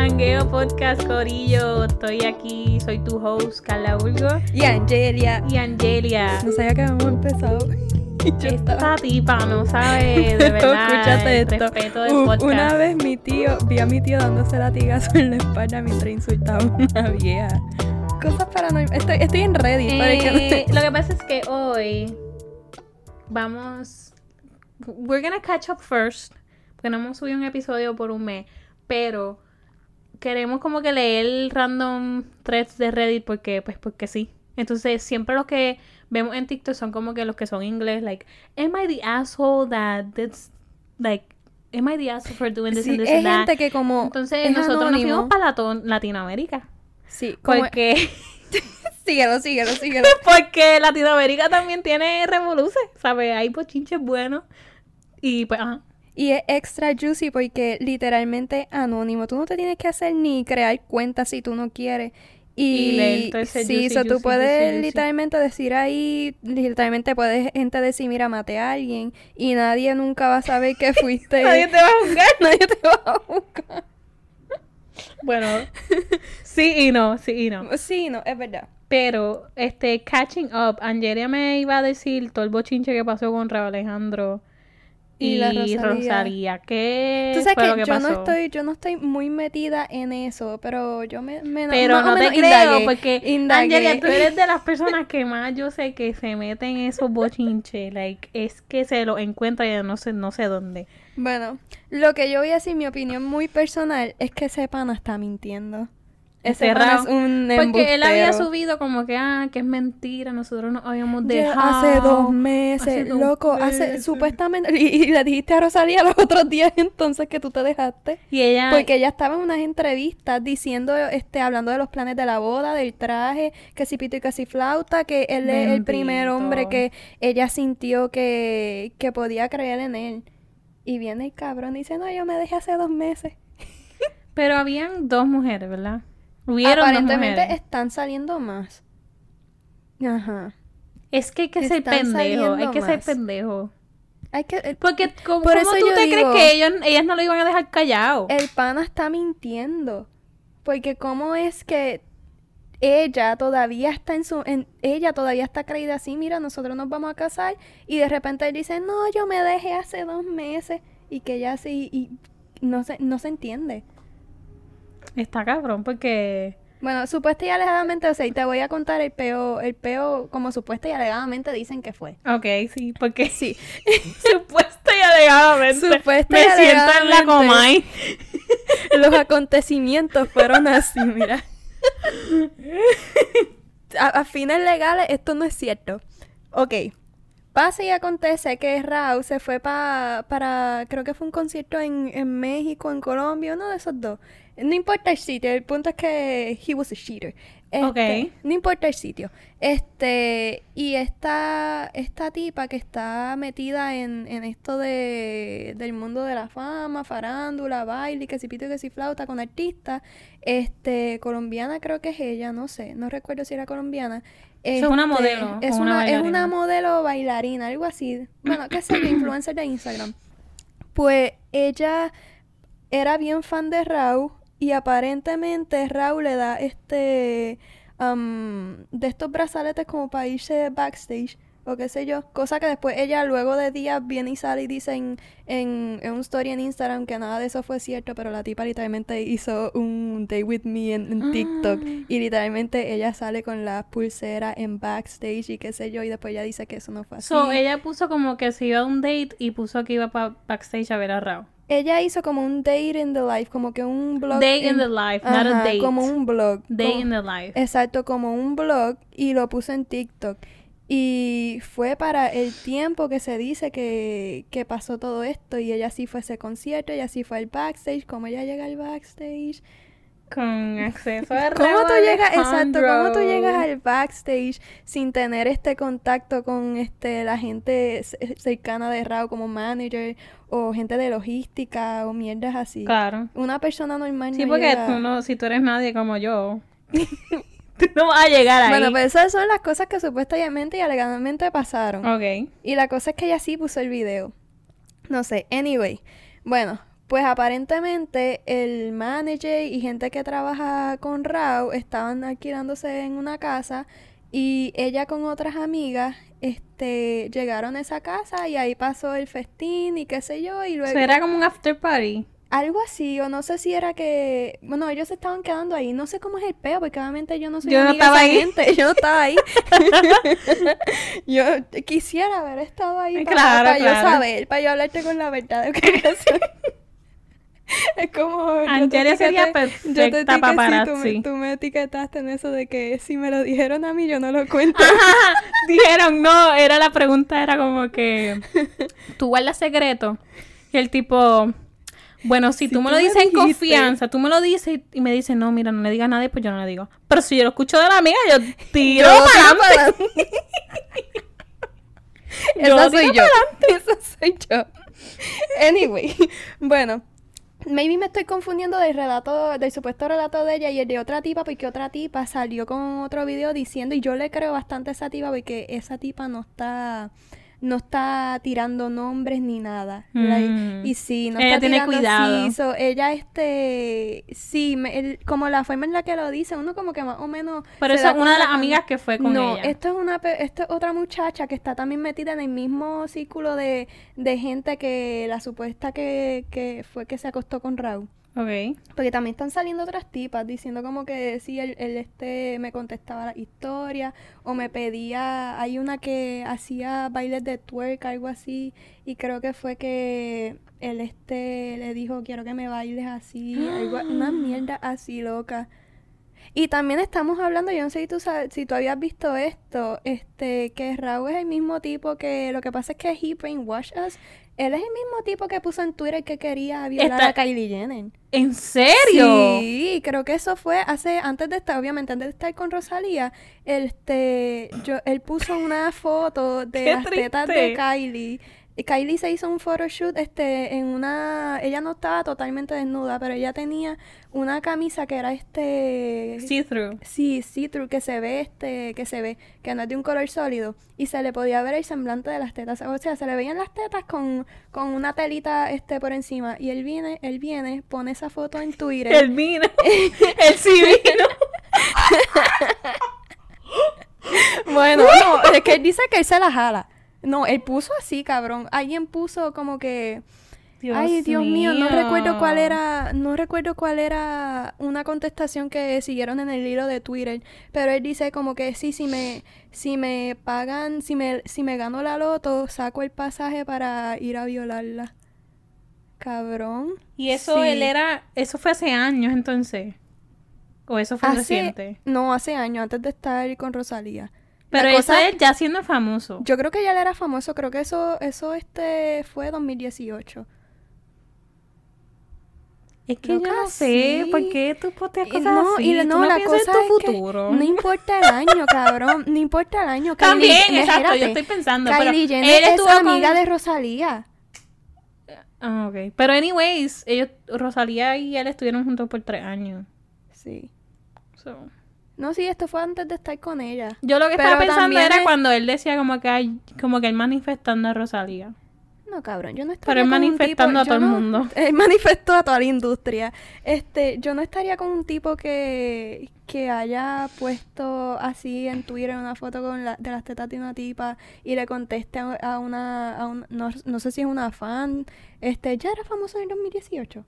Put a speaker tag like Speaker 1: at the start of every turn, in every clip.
Speaker 1: Hangueo Podcast Corillo. Estoy aquí, soy tu host, Carla Urgo.
Speaker 2: Y Angelia.
Speaker 1: Y Angelia.
Speaker 2: No sabía que habíamos empezado.
Speaker 1: Esta tipa no sabe de verdad
Speaker 2: Escúchate esto.
Speaker 1: respeto del podcast.
Speaker 2: Una vez mi tío, vi a mi tío dándose latigazo en la espalda mientras insultaba a una vieja. Cosas paranormales. Estoy, estoy en que no
Speaker 1: Eh,
Speaker 2: te-
Speaker 1: lo que pasa es que hoy vamos. We're gonna catch up first. Porque no hemos subido un episodio por un mes. Pero queremos como que leer random threads de Reddit porque, pues, porque sí. Entonces, siempre los que vemos en TikTok son como que los que son inglés, like, am I the asshole that this, like, am I the asshole for doing this
Speaker 2: Sí,
Speaker 1: and this
Speaker 2: es
Speaker 1: and that?
Speaker 2: gente que como
Speaker 1: Entonces,
Speaker 2: es
Speaker 1: nosotros
Speaker 2: anónimo.
Speaker 1: nos fuimos para Latinoamérica.
Speaker 2: Sí, como...
Speaker 1: Porque.
Speaker 2: síguelo, síguelo, síguelo.
Speaker 1: Porque Latinoamérica también tiene revoluces, ¿sabes? Hay bochinches buenos. Y pues, ajá.
Speaker 2: Y es extra juicy porque literalmente anónimo. Tú no te tienes que hacer ni crear cuentas si tú no quieres.
Speaker 1: Y
Speaker 2: Y,
Speaker 1: ese
Speaker 2: sí,
Speaker 1: juicy,
Speaker 2: so tú
Speaker 1: juicy,
Speaker 2: puedes
Speaker 1: juicy, juicy.
Speaker 2: literalmente decir ahí, literalmente puedes gente decir, mira, maté a alguien y nadie nunca va a saber que fuiste.
Speaker 1: Nadie te va a juzgar.
Speaker 2: Nadie te va a buscar.
Speaker 1: Bueno, sí y no, sí y no.
Speaker 2: Sí, no, es verdad.
Speaker 1: Pero, este, catching up, Angelia me iba a decir todo el bochinche que pasó con Raúl Alejandro y,
Speaker 2: Y la Rosalía.
Speaker 1: Rosalía. ¿Qué
Speaker 2: Tú sabes
Speaker 1: fue lo
Speaker 2: que,
Speaker 1: que
Speaker 2: yo
Speaker 1: pasó?
Speaker 2: no estoy, yo no estoy muy metida en eso, pero yo me, me
Speaker 1: Pero no te creo,
Speaker 2: indagué,
Speaker 1: porque
Speaker 2: indagué.
Speaker 1: Angelia, tú eres de las personas que más yo sé que se meten en esos bochinches. Like, es que se lo encuentra y no sé, no sé dónde.
Speaker 2: Bueno, lo que yo voy a decir, mi opinión muy personal, es que ese pana está mintiendo. Ese es un
Speaker 1: Porque él había
Speaker 2: embustero.
Speaker 1: subido como que, ah, que es mentira, nosotros nos habíamos
Speaker 2: Ya
Speaker 1: dejado.
Speaker 2: Hace dos meses,
Speaker 1: hace dos
Speaker 2: loco, hace
Speaker 1: meses.
Speaker 2: supuestamente, y, y le dijiste a Rosalía los otros días entonces que tú te dejaste.
Speaker 1: Y ella,
Speaker 2: Porque ella estaba en unas entrevistas diciendo, este, hablando de los planes de la boda, del traje, que si pito y que si flauta, que él es el primer hombre que ella sintió que, que podía creer en él. Y viene el cabrón y dice, no, yo me dejé hace dos meses.
Speaker 1: pero habían dos mujeres, ¿verdad? Hubieron
Speaker 2: Aparentemente están saliendo más. Ajá.
Speaker 1: Es que hay que ser pendejo, hay que ser
Speaker 2: más.
Speaker 1: pendejo.
Speaker 2: Hay que,
Speaker 1: Porque, ¿cómo,
Speaker 2: Por
Speaker 1: cómo tú te
Speaker 2: digo-
Speaker 1: crees que ellos, ellas no lo iban a dejar callado?
Speaker 2: el pana está mintiendo. Porque cómo es que ella todavía está en su... En, ella todavía está creída así, mira, nosotros nos vamos a casar. Y de repente él dice, no, yo me dejé hace dos meses. Y que ella sí... Y no se, no se entiende.
Speaker 1: Está cabrón, porque...
Speaker 2: Bueno, supuesta y alegadamente, o sea, y te voy a contar el peo, el peo como supuesta y alegadamente dicen que fue.
Speaker 1: Ok, sí, porque
Speaker 2: Sí.
Speaker 1: supuesta y alegadamente
Speaker 2: Supuesta
Speaker 1: me
Speaker 2: y
Speaker 1: siento en la. Comay.
Speaker 2: Los acontecimientos fueron así, mira. A, a fines legales, esto no es cierto. Ok. Pasa y acontece que Raúl se fue pa- para, creo que fue un concierto en, en México, en Colombia, uno de esos dos. No importa el sitio, el punto es que he was a cheater. Este,
Speaker 1: Ok.
Speaker 2: No importa el sitio. Este, y esta, esta tipa que está metida en, en esto de, del mundo de la fama, farándula, baile, que si pito y que si flauta con artistas, este, colombiana creo que es ella, no sé, no recuerdo si era colombiana.
Speaker 1: Es una
Speaker 2: Este,
Speaker 1: modelo
Speaker 2: Es
Speaker 1: una
Speaker 2: una, es una modelo bailarina, algo así. Bueno, qué sé yo, influencer de Instagram. Pues ella era bien fan de Raúl y aparentemente Raúl le da este am, de estos brazaletes como para irse backstage o qué sé yo, cosa que después ella luego de días viene y sale y dice en, en, en un story en Instagram que nada de eso fue cierto, pero la tipa literalmente hizo un day with me en, en TikTok
Speaker 1: Ah.
Speaker 2: y literalmente ella sale con la pulsera en backstage y qué sé yo y después ella dice que eso no fue así.
Speaker 1: So, ella puso como que se iba a un date y puso que iba para backstage a ver a Raúl.
Speaker 2: Ella hizo como un date in the life, como que un blog.
Speaker 1: Day in the life, not a date.
Speaker 2: Como un blog.
Speaker 1: Day
Speaker 2: como-
Speaker 1: in the life.
Speaker 2: Exacto, como un blog y lo puso en TikTok. Y fue para el tiempo que se dice que, que pasó todo esto. Y ella sí fue a ese concierto, ella sí fue al backstage. ¿Cómo ella llega al backstage?
Speaker 1: Con acceso a
Speaker 2: ¿Cómo tú llegas, exacto, cómo tú llegas al backstage sin tener este contacto con este la gente cercana de Raúl como manager o gente de logística o mierdas así?
Speaker 1: Claro.
Speaker 2: Una persona normal
Speaker 1: Sí,
Speaker 2: no
Speaker 1: porque
Speaker 2: llega-
Speaker 1: tú no, si tú eres nadie como yo, tú no vas a llegar ahí.
Speaker 2: Bueno, pues esas son las cosas que supuestamente y alegadamente pasaron.
Speaker 1: Ok.
Speaker 2: Y la cosa es que ella sí puso el video. No sé, anyway. Bueno, Pues aparentemente el manager y gente que trabaja con Rao estaban alquilándose en una casa y ella con otras amigas este llegaron a esa casa y ahí pasó el festín y qué sé yo y luego
Speaker 1: era como un after party.
Speaker 2: algo así o no sé si era que bueno ellos se estaban quedando ahí no sé cómo es el peo porque obviamente yo no soy
Speaker 1: Yo no
Speaker 2: amiga de
Speaker 1: estaba ahí.
Speaker 2: gente yo no estaba ahí yo quisiera haber estado ahí para,
Speaker 1: Claro,
Speaker 2: para yo saber para yo hablarte con la verdad de qué es como
Speaker 1: Angelia sería
Speaker 2: yo te etiqueté,
Speaker 1: paparazzi.
Speaker 2: me, tú me etiquetaste en eso de que si me lo dijeron a mí yo no lo cuento
Speaker 1: Dijeron, no, era la pregunta, era como que tú guardas secreto. Y el tipo, bueno, si,
Speaker 2: Si
Speaker 1: tú me
Speaker 2: tú
Speaker 1: lo
Speaker 2: me
Speaker 1: dices en confianza, tú me lo dices y, y me dices, no, mira, no le digas a nadie, pues yo no le digo. Pero si yo lo escucho de la amiga, yo tiro
Speaker 2: Yo
Speaker 1: para adelante.
Speaker 2: Esa soy yo. Esa soy yo. Anyway, bueno. Maybe me estoy confundiendo del relato, del supuesto relato de ella y el de otra tipa, porque otra tipa salió con otro video diciendo, y yo le creo bastante a esa tipa, porque esa tipa no está, no está tirando nombres ni nada. Like,
Speaker 1: Mm.
Speaker 2: y sí, no
Speaker 1: Ella
Speaker 2: está
Speaker 1: tiene
Speaker 2: tirando
Speaker 1: cuidado.
Speaker 2: so, ella este, sí, me- el- como la forma en la que lo dice, uno como que más o menos...
Speaker 1: Pero
Speaker 2: da
Speaker 1: es una de las amigas que fue con
Speaker 2: no,
Speaker 1: ella.
Speaker 2: esto es una pe- esto es otra muchacha que está también metida en el mismo círculo de, de gente que la supuesta que, que fue que se acostó con Raúl.
Speaker 1: Ok.
Speaker 2: Porque también están saliendo otras tipas diciendo como que sí, él, él, este me contestaba la historia o me pedía, hay una que hacía bailes de twerk, algo así, y creo que fue que él este le dijo quiero que me bailes así, algo, una mierda así loca. Y también estamos hablando, yo no sé si tú sabes, si tú habías visto esto, este, que Raúl es el mismo tipo que, lo que pasa es que he brainwashed us. Él es el mismo tipo que puso en Twitter que quería violar
Speaker 1: Está-
Speaker 2: a Kylie Jenner.
Speaker 1: ¿En serio?
Speaker 2: Sí, creo que eso fue hace, antes de estar, obviamente, antes de estar con Rosalía, este, yo, él puso una foto de
Speaker 1: Qué
Speaker 2: las tetas de. Kylie. Y Kylie se hizo un photoshoot, este, en una, ella no estaba totalmente desnuda, pero ella tenía una camisa que era este,
Speaker 1: See-through.
Speaker 2: Sí, see-through, que se ve, este, que se ve, que no es de un color sólido, y se le podía ver el semblante de las tetas, o sea, se le veían las tetas con, con una telita, este, por encima, y él viene, él viene, pone esa foto en Twitter,
Speaker 1: El vino. El sí vino.
Speaker 2: bueno, no, es que él dice que él se la jala, no, él puso así, cabrón, alguien puso como que, Ay, Dios mío, no recuerdo cuál era, no recuerdo cuál era una contestación que siguieron en el hilo de Twitter, pero él dice como que sí, si me, si me pagan, si me, si me gano la loto, saco el pasaje para ir a violarla. Cabrón.
Speaker 1: Y eso
Speaker 2: Sí.
Speaker 1: él era, eso fue hace años entonces. O eso fue reciente.
Speaker 2: no, hace años, antes de estar con Rosalía.
Speaker 1: Pero eso es ya siendo famoso.
Speaker 2: Yo creo que ya él era famoso, creo que eso, eso este fue 2018.
Speaker 1: Es que yo
Speaker 2: Loca,
Speaker 1: no sé,
Speaker 2: sí.
Speaker 1: ¿por qué tú posteas cosas
Speaker 2: no,
Speaker 1: así?
Speaker 2: y
Speaker 1: Tú
Speaker 2: no, la cosa
Speaker 1: tu
Speaker 2: es que
Speaker 1: futuro.
Speaker 2: no importa el año, cabrón, no importa el año.
Speaker 1: También,
Speaker 2: Kylie-
Speaker 1: exacto, yo estoy pensando.
Speaker 2: Kylie
Speaker 1: pero
Speaker 2: Jenner
Speaker 1: él
Speaker 2: es amiga
Speaker 1: con-
Speaker 2: de Rosalía.
Speaker 1: Ah, ok. Pero anyways, ellos, Rosalía y él estuvieron juntos por tres años.
Speaker 2: Sí.
Speaker 1: So.
Speaker 2: No, sí, esto fue antes de estar con ella.
Speaker 1: Yo lo que
Speaker 2: Pero
Speaker 1: estaba pensando era
Speaker 2: es-
Speaker 1: cuando él decía como que hay, como que él manifestando a Rosalía.
Speaker 2: No, cabrón, yo no estaría
Speaker 1: Pero él
Speaker 2: con un
Speaker 1: manifestando
Speaker 2: tipo-
Speaker 1: a todo el mundo.
Speaker 2: Él manifestó a toda la industria. Este, yo no estaría con un tipo que, que haya puesto así en Twitter una foto con la, de las tetas de una tipa y le conteste a, a una, a un- no, no sé si es una fan. Este, ya era famoso en el 2018.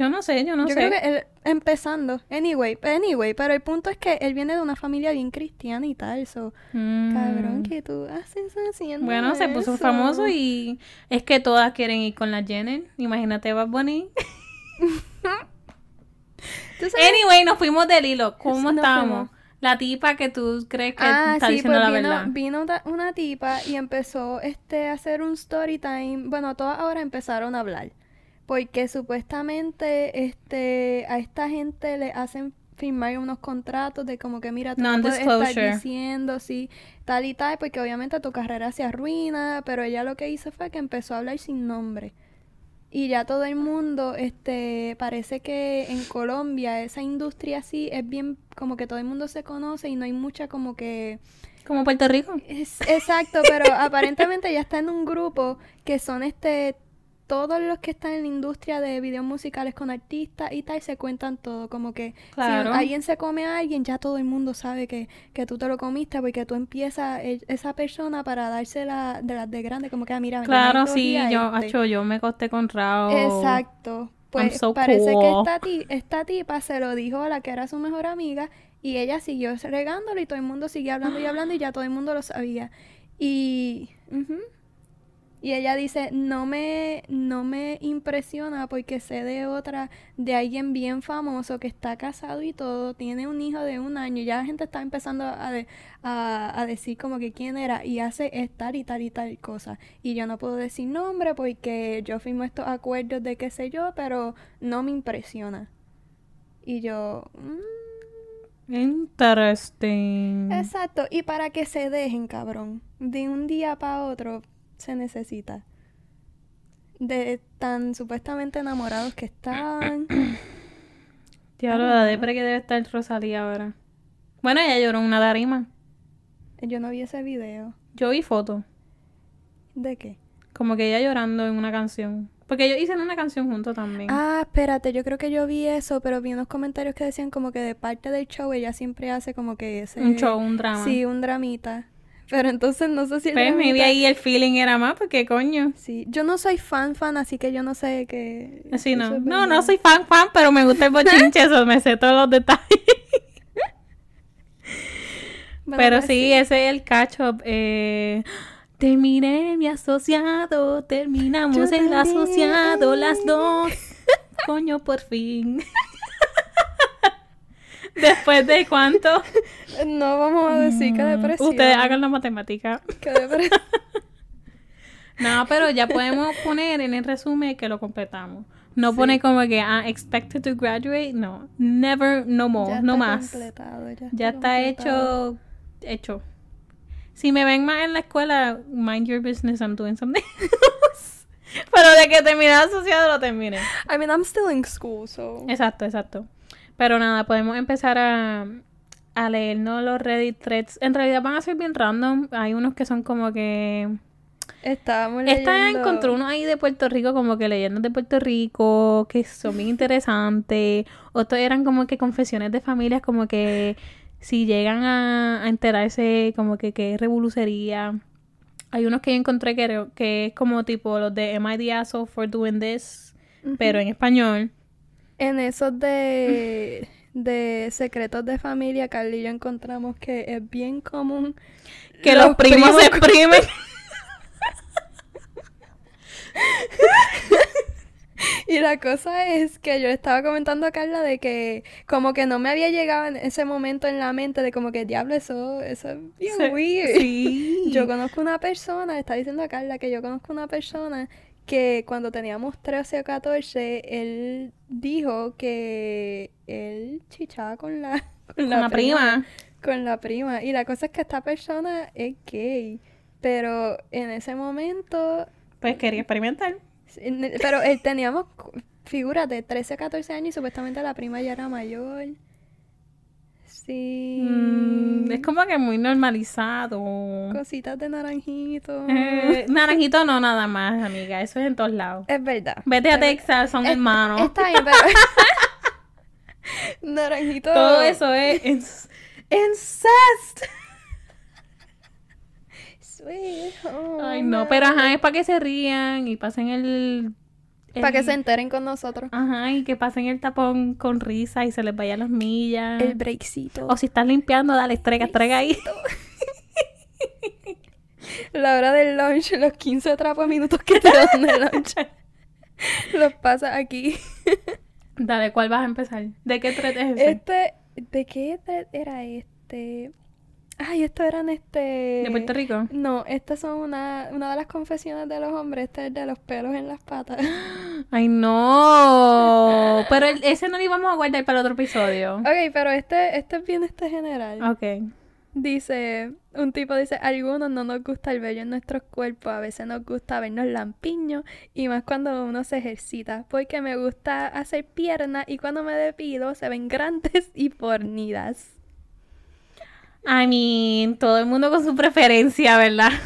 Speaker 1: Yo no sé, yo no
Speaker 2: yo
Speaker 1: sé.
Speaker 2: creo que él, empezando, anyway, anyway, pero el punto es que él viene de una familia bien cristiana y tal, so,
Speaker 1: Mm.
Speaker 2: cabrón, que tú haces haciendo
Speaker 1: Bueno, se puso famoso y es que todas quieren ir con la Jenner. Imagínate, Bad Bunny. Anyway, nos fuimos del hilo. ¿Cómo estábamos? La tipa que tú crees que
Speaker 2: Ah,
Speaker 1: está
Speaker 2: sí,
Speaker 1: diciendo
Speaker 2: pues
Speaker 1: la
Speaker 2: vino,
Speaker 1: verdad.
Speaker 2: vino una, una tipa y empezó este, a hacer un story time. Bueno, todas ahora empezaron a hablar. Porque supuestamente este, a esta gente le hacen firmar unos contratos de como que mira, tú no puedes estar diciendo sí, tal y tal, porque obviamente tu carrera se arruina, pero ella lo que hizo fue que empezó a hablar sin nombre. Y ya todo el mundo, este, parece que en Colombia esa industria así es bien, como que todo el mundo se conoce y no hay mucha como que...
Speaker 1: Como Puerto Rico.
Speaker 2: Es, exacto, pero aparentemente ya está en un grupo que son este todos los que están en la industria de videos musicales con artistas y tal se cuentan todo. Como que
Speaker 1: Claro.
Speaker 2: si alguien se come a alguien, ya todo el mundo sabe que, que tú te lo comiste porque tú empiezas e- esa persona para dársela de las de grande. Como que, ah, mira,
Speaker 1: Claro, sí, yo,
Speaker 2: este.
Speaker 1: acho, yo me costé con Rao.
Speaker 2: Exacto. Pues
Speaker 1: so
Speaker 2: parece que esta, ti- esta tipa se lo dijo a la que era su mejor amiga y ella siguió regándolo y todo el mundo siguió hablando y hablando y ya todo el mundo lo sabía. Y. y ella dice, no me, no me impresiona porque sé de otra, de alguien bien famoso que está casado y todo, tiene un hijo de un año, ya la gente está empezando a, de- a, a decir como que quién era y hace es tal y tal y tal cosa. Y yo no puedo decir nombre porque yo firmo estos acuerdos de qué sé yo, pero no me impresiona. Y yo, mm,
Speaker 1: Interesting.
Speaker 2: exacto, y para que se dejen, cabrón, de un día para otro se necesita. De tan supuestamente enamorados que están.
Speaker 1: Diablo, la depre que debe estar Rosalía ahora. Bueno, ella lloró en una tarima.
Speaker 2: Yo no vi ese video.
Speaker 1: Yo vi fotos.
Speaker 2: ¿De qué?
Speaker 1: Como que ella llorando en una canción. Porque ellos hicieron una canción juntos también.
Speaker 2: Ah, espérate, yo creo que yo vi eso, pero vi unos comentarios que decían como que de parte del show ella siempre hace como que ese...
Speaker 1: un show, un drama.
Speaker 2: Sí, un dramita. Pero entonces no sé si
Speaker 1: Pues maybe ahí el feeling era más, porque coño.
Speaker 2: Sí, yo no soy fan fan, así que yo no sé qué...
Speaker 1: Así no. No, no soy fan fan, pero me gusta el bochinche, eso me sé todos los detalles.
Speaker 2: Bueno,
Speaker 1: pero
Speaker 2: pues
Speaker 1: sí, ese es el catch up. Eh, terminé mi asociado, terminamos
Speaker 2: Yo
Speaker 1: el asociado, las dos. Coño, por fin. Después de cuánto.
Speaker 2: No vamos a decir que
Speaker 1: Mm,
Speaker 2: depresión.
Speaker 1: Ustedes hagan la matemática.
Speaker 2: Que depresión.
Speaker 1: No, pero ya podemos poner en el resumen que lo completamos. No
Speaker 2: Sí.
Speaker 1: pone como que, ah, expected to graduate. No, never, no more,
Speaker 2: Ya
Speaker 1: no
Speaker 2: está
Speaker 1: más.
Speaker 2: completado, ya,
Speaker 1: Ya está hecho, hecho. Si me ven más en la escuela, mind your business, I'm doing something else. Pero de que terminé asociado, lo terminé.
Speaker 2: I mean, I'm still in school, so...
Speaker 1: Exacto, exacto. Pero nada, podemos empezar a, a leernos los Reddit threads. En realidad van a ser bien random. Hay unos que son como que...
Speaker 2: Estábamos
Speaker 1: Esta
Speaker 2: leyendo...
Speaker 1: encontró uno ahí de Puerto Rico, como que leyendas de Puerto Rico, que son bien interesantes. Otros eran como que confesiones de familias, como que si llegan a, a enterarse, como que qué revolucería. Hay unos que yo encontré que, que es como tipo los de Am I the asshole for doing this, pero en español.
Speaker 2: En esos de... de secretos de familia, Carly y yo encontramos que es bien común...
Speaker 1: Que los, primos, se exprimen.
Speaker 2: Y la cosa es que yo estaba comentando a Carla de que como que no me había llegado en ese momento en la mente de como que diablo, eso, eso es bien weird.
Speaker 1: Sí.
Speaker 2: Yo conozco una persona, está diciendo a Carla que yo conozco una persona que cuando teníamos 13 o 14, él dijo que él chichaba con la, con
Speaker 1: Con la prima.
Speaker 2: Con la prima. Y la cosa es que esta persona es gay. Pero en ese momento
Speaker 1: Pues quería experimentar.
Speaker 2: Pero él teníamos, cu- figúrate, 13 o 14 años y supuestamente la prima ya era mayor. Sí.
Speaker 1: Mm, es como que muy normalizado.
Speaker 2: Cositas de naranjito.
Speaker 1: Eh, naranjito no nada más, amiga. Eso es en todos lados.
Speaker 2: Es verdad.
Speaker 1: Vete a
Speaker 2: Es
Speaker 1: Texas, son
Speaker 2: es-
Speaker 1: hermanos.
Speaker 2: Está bien, pero... naranjito.
Speaker 1: Todo eso es incest.
Speaker 2: Sweet home
Speaker 1: Ay, no, pero ajá, es para que se rían y pasen el...
Speaker 2: Para que se enteren con nosotros.
Speaker 1: Ajá, y que pasen el tapón con risa y se les vayan las millas.
Speaker 2: El breakcito.
Speaker 1: O si estás limpiando, dale, estrega, estrega ahí.
Speaker 2: La hora del lunch, los 15 trapos minutos que te dan de lunch. los pasas aquí.
Speaker 1: Dale, ¿cuál vas a empezar? ¿De qué thread es ese?
Speaker 2: Este, ¿de qué thread era este? Ay, estos eran este...
Speaker 1: ¿De Puerto Rico?
Speaker 2: No, estas son una, una de las confesiones de los hombres, este es de los pelos en las patas.
Speaker 1: Ay, no. Pero el- ese no lo íbamos a guardar para otro episodio.
Speaker 2: ok, pero este, este es bien este general.
Speaker 1: Ok.
Speaker 2: Dice, un tipo dice, algunos no nos gusta el vello en nuestros cuerpos, a veces nos gusta vernos lampiños y más cuando uno se ejercita, porque me gusta hacer piernas y cuando me depilo se ven grandes y fornidas.
Speaker 1: I mean, todo el mundo con su preferencia, ¿verdad?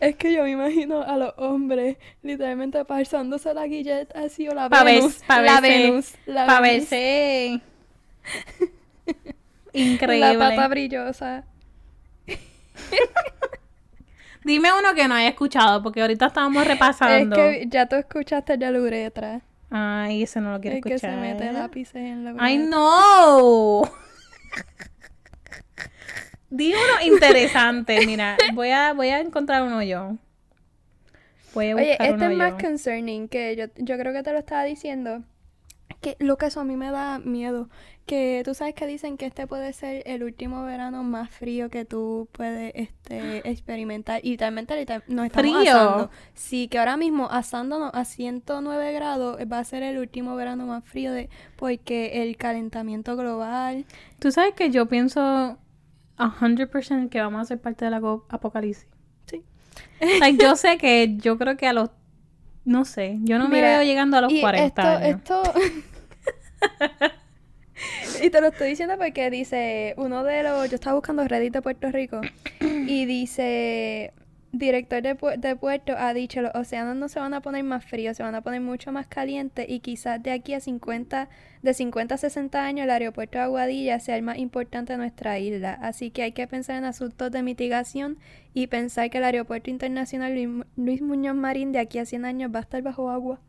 Speaker 2: Es que yo me imagino a los hombres literalmente pasándose la guillet así o la
Speaker 1: Pa' ver-
Speaker 2: Venus.
Speaker 1: pa'
Speaker 2: la
Speaker 1: verse-
Speaker 2: Venus. La Venus,
Speaker 1: verse increíble.
Speaker 2: La pata brillosa.
Speaker 1: Dime uno que no haya escuchado, porque ahorita estábamos repasando.
Speaker 2: Es que ya tú escuchaste ya la uretra.
Speaker 1: Ay, ese no lo quiero
Speaker 2: que se
Speaker 1: escuchar.
Speaker 2: mete lápices en la uretra.
Speaker 1: ¡Ay, no! Di uno interesante. Mira, voy a, voy a encontrar uno yo. Voy a
Speaker 2: Oye, este
Speaker 1: uno
Speaker 2: es más
Speaker 1: yo.
Speaker 2: concerning, que yo, yo creo que te lo estaba diciendo. Que lo que eso a mí me da miedo. Que tú sabes que dicen que este puede ser el último verano más frío que tú puedes este, experimentar. Y literal- nos estamos
Speaker 1: ¿Frío?
Speaker 2: asando. Sí, que ahora mismo asándonos a 109 grados va a ser el último verano más frío de porque el calentamiento global.
Speaker 1: Tú sabes que yo pienso 100% que vamos a ser parte del aco- apocalipsis.
Speaker 2: Sí.
Speaker 1: Like, yo sé que yo creo que a los... No sé, yo no me
Speaker 2: Mira,
Speaker 1: veo llegando a los
Speaker 2: y
Speaker 1: 40
Speaker 2: esto,
Speaker 1: años.
Speaker 2: esto... y te lo estoy diciendo porque dice, uno de los, yo estaba buscando Reddit de Puerto Rico y dice, director de, pu- de puerto ha dicho, los océanos no se van a poner más fríos, se van a poner mucho más calientes y quizás de aquí a 50, de 50 a 60 años el aeropuerto de Aguadilla sea el más importante de nuestra isla. Así que hay que pensar en asuntos de mitigación y pensar que el aeropuerto internacional Luis, Mu- Luis Muñoz Marín de aquí a 100 años va a estar bajo agua.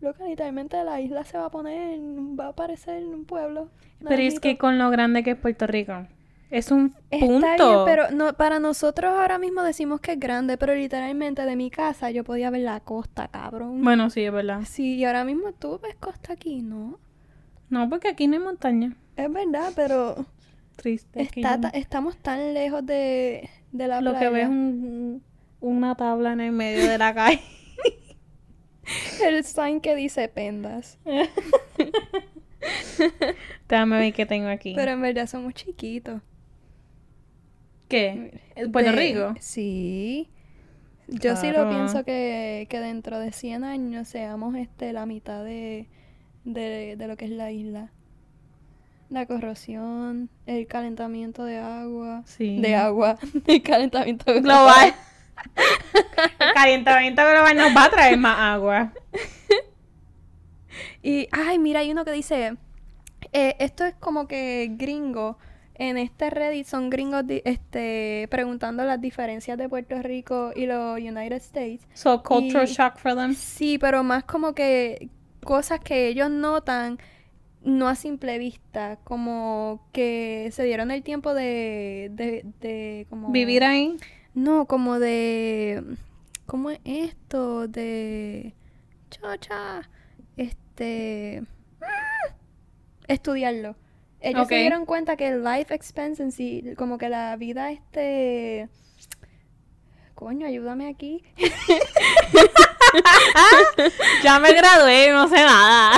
Speaker 2: Loca, literalmente la isla se va a poner, va a aparecer en un pueblo.
Speaker 1: Pero es que con lo grande que es Puerto Rico. Es un
Speaker 2: Está
Speaker 1: punto.
Speaker 2: bien, pero no, para nosotros ahora mismo decimos que es grande, pero literalmente de mi casa yo podía ver la costa, cabrón.
Speaker 1: Bueno, sí, es verdad.
Speaker 2: Sí, y ahora mismo tú ves costa aquí, ¿no?
Speaker 1: No, porque aquí no hay montaña.
Speaker 2: Es verdad, pero
Speaker 1: Triste.
Speaker 2: está,
Speaker 1: no.
Speaker 2: estamos tan lejos de, de la
Speaker 1: Lo que ves es un- una tabla en el medio de la calle.
Speaker 2: El sign que dice pendas.
Speaker 1: Déjame ver qué tengo aquí.
Speaker 2: Pero en verdad somos chiquitos.
Speaker 1: ¿Qué? ¿Puerto
Speaker 2: De-
Speaker 1: Rico?
Speaker 2: Sí. Yo sí lo
Speaker 1: Claro.
Speaker 2: pienso que, que dentro de 100 años seamos este la mitad de, de, de lo que es la isla. La corrosión, el calentamiento de agua.
Speaker 1: Sí.
Speaker 2: De agua. El calentamiento global.
Speaker 1: Global. El calentamiento global nos va a traer más agua.
Speaker 2: Y, ay, mira, hay uno que dice, eh, esto es como que gringo. En este Reddit son gringos este, preguntando las diferencias de Puerto Rico y los United States.
Speaker 1: So, cultural
Speaker 2: Y-
Speaker 1: shock for them.
Speaker 2: Sí, pero más como que cosas que ellos notan no a simple vista, como que se dieron el tiempo de, de, de como...
Speaker 1: Vivir ahí.
Speaker 2: No, como de... ¿Cómo es esto? De... Chocha. Este... Estudiarlo. Ellos se dieron cuenta que el life expectancy, como que la vida, este... Coño, ayúdame aquí.
Speaker 1: Ya me gradué, no sé nada.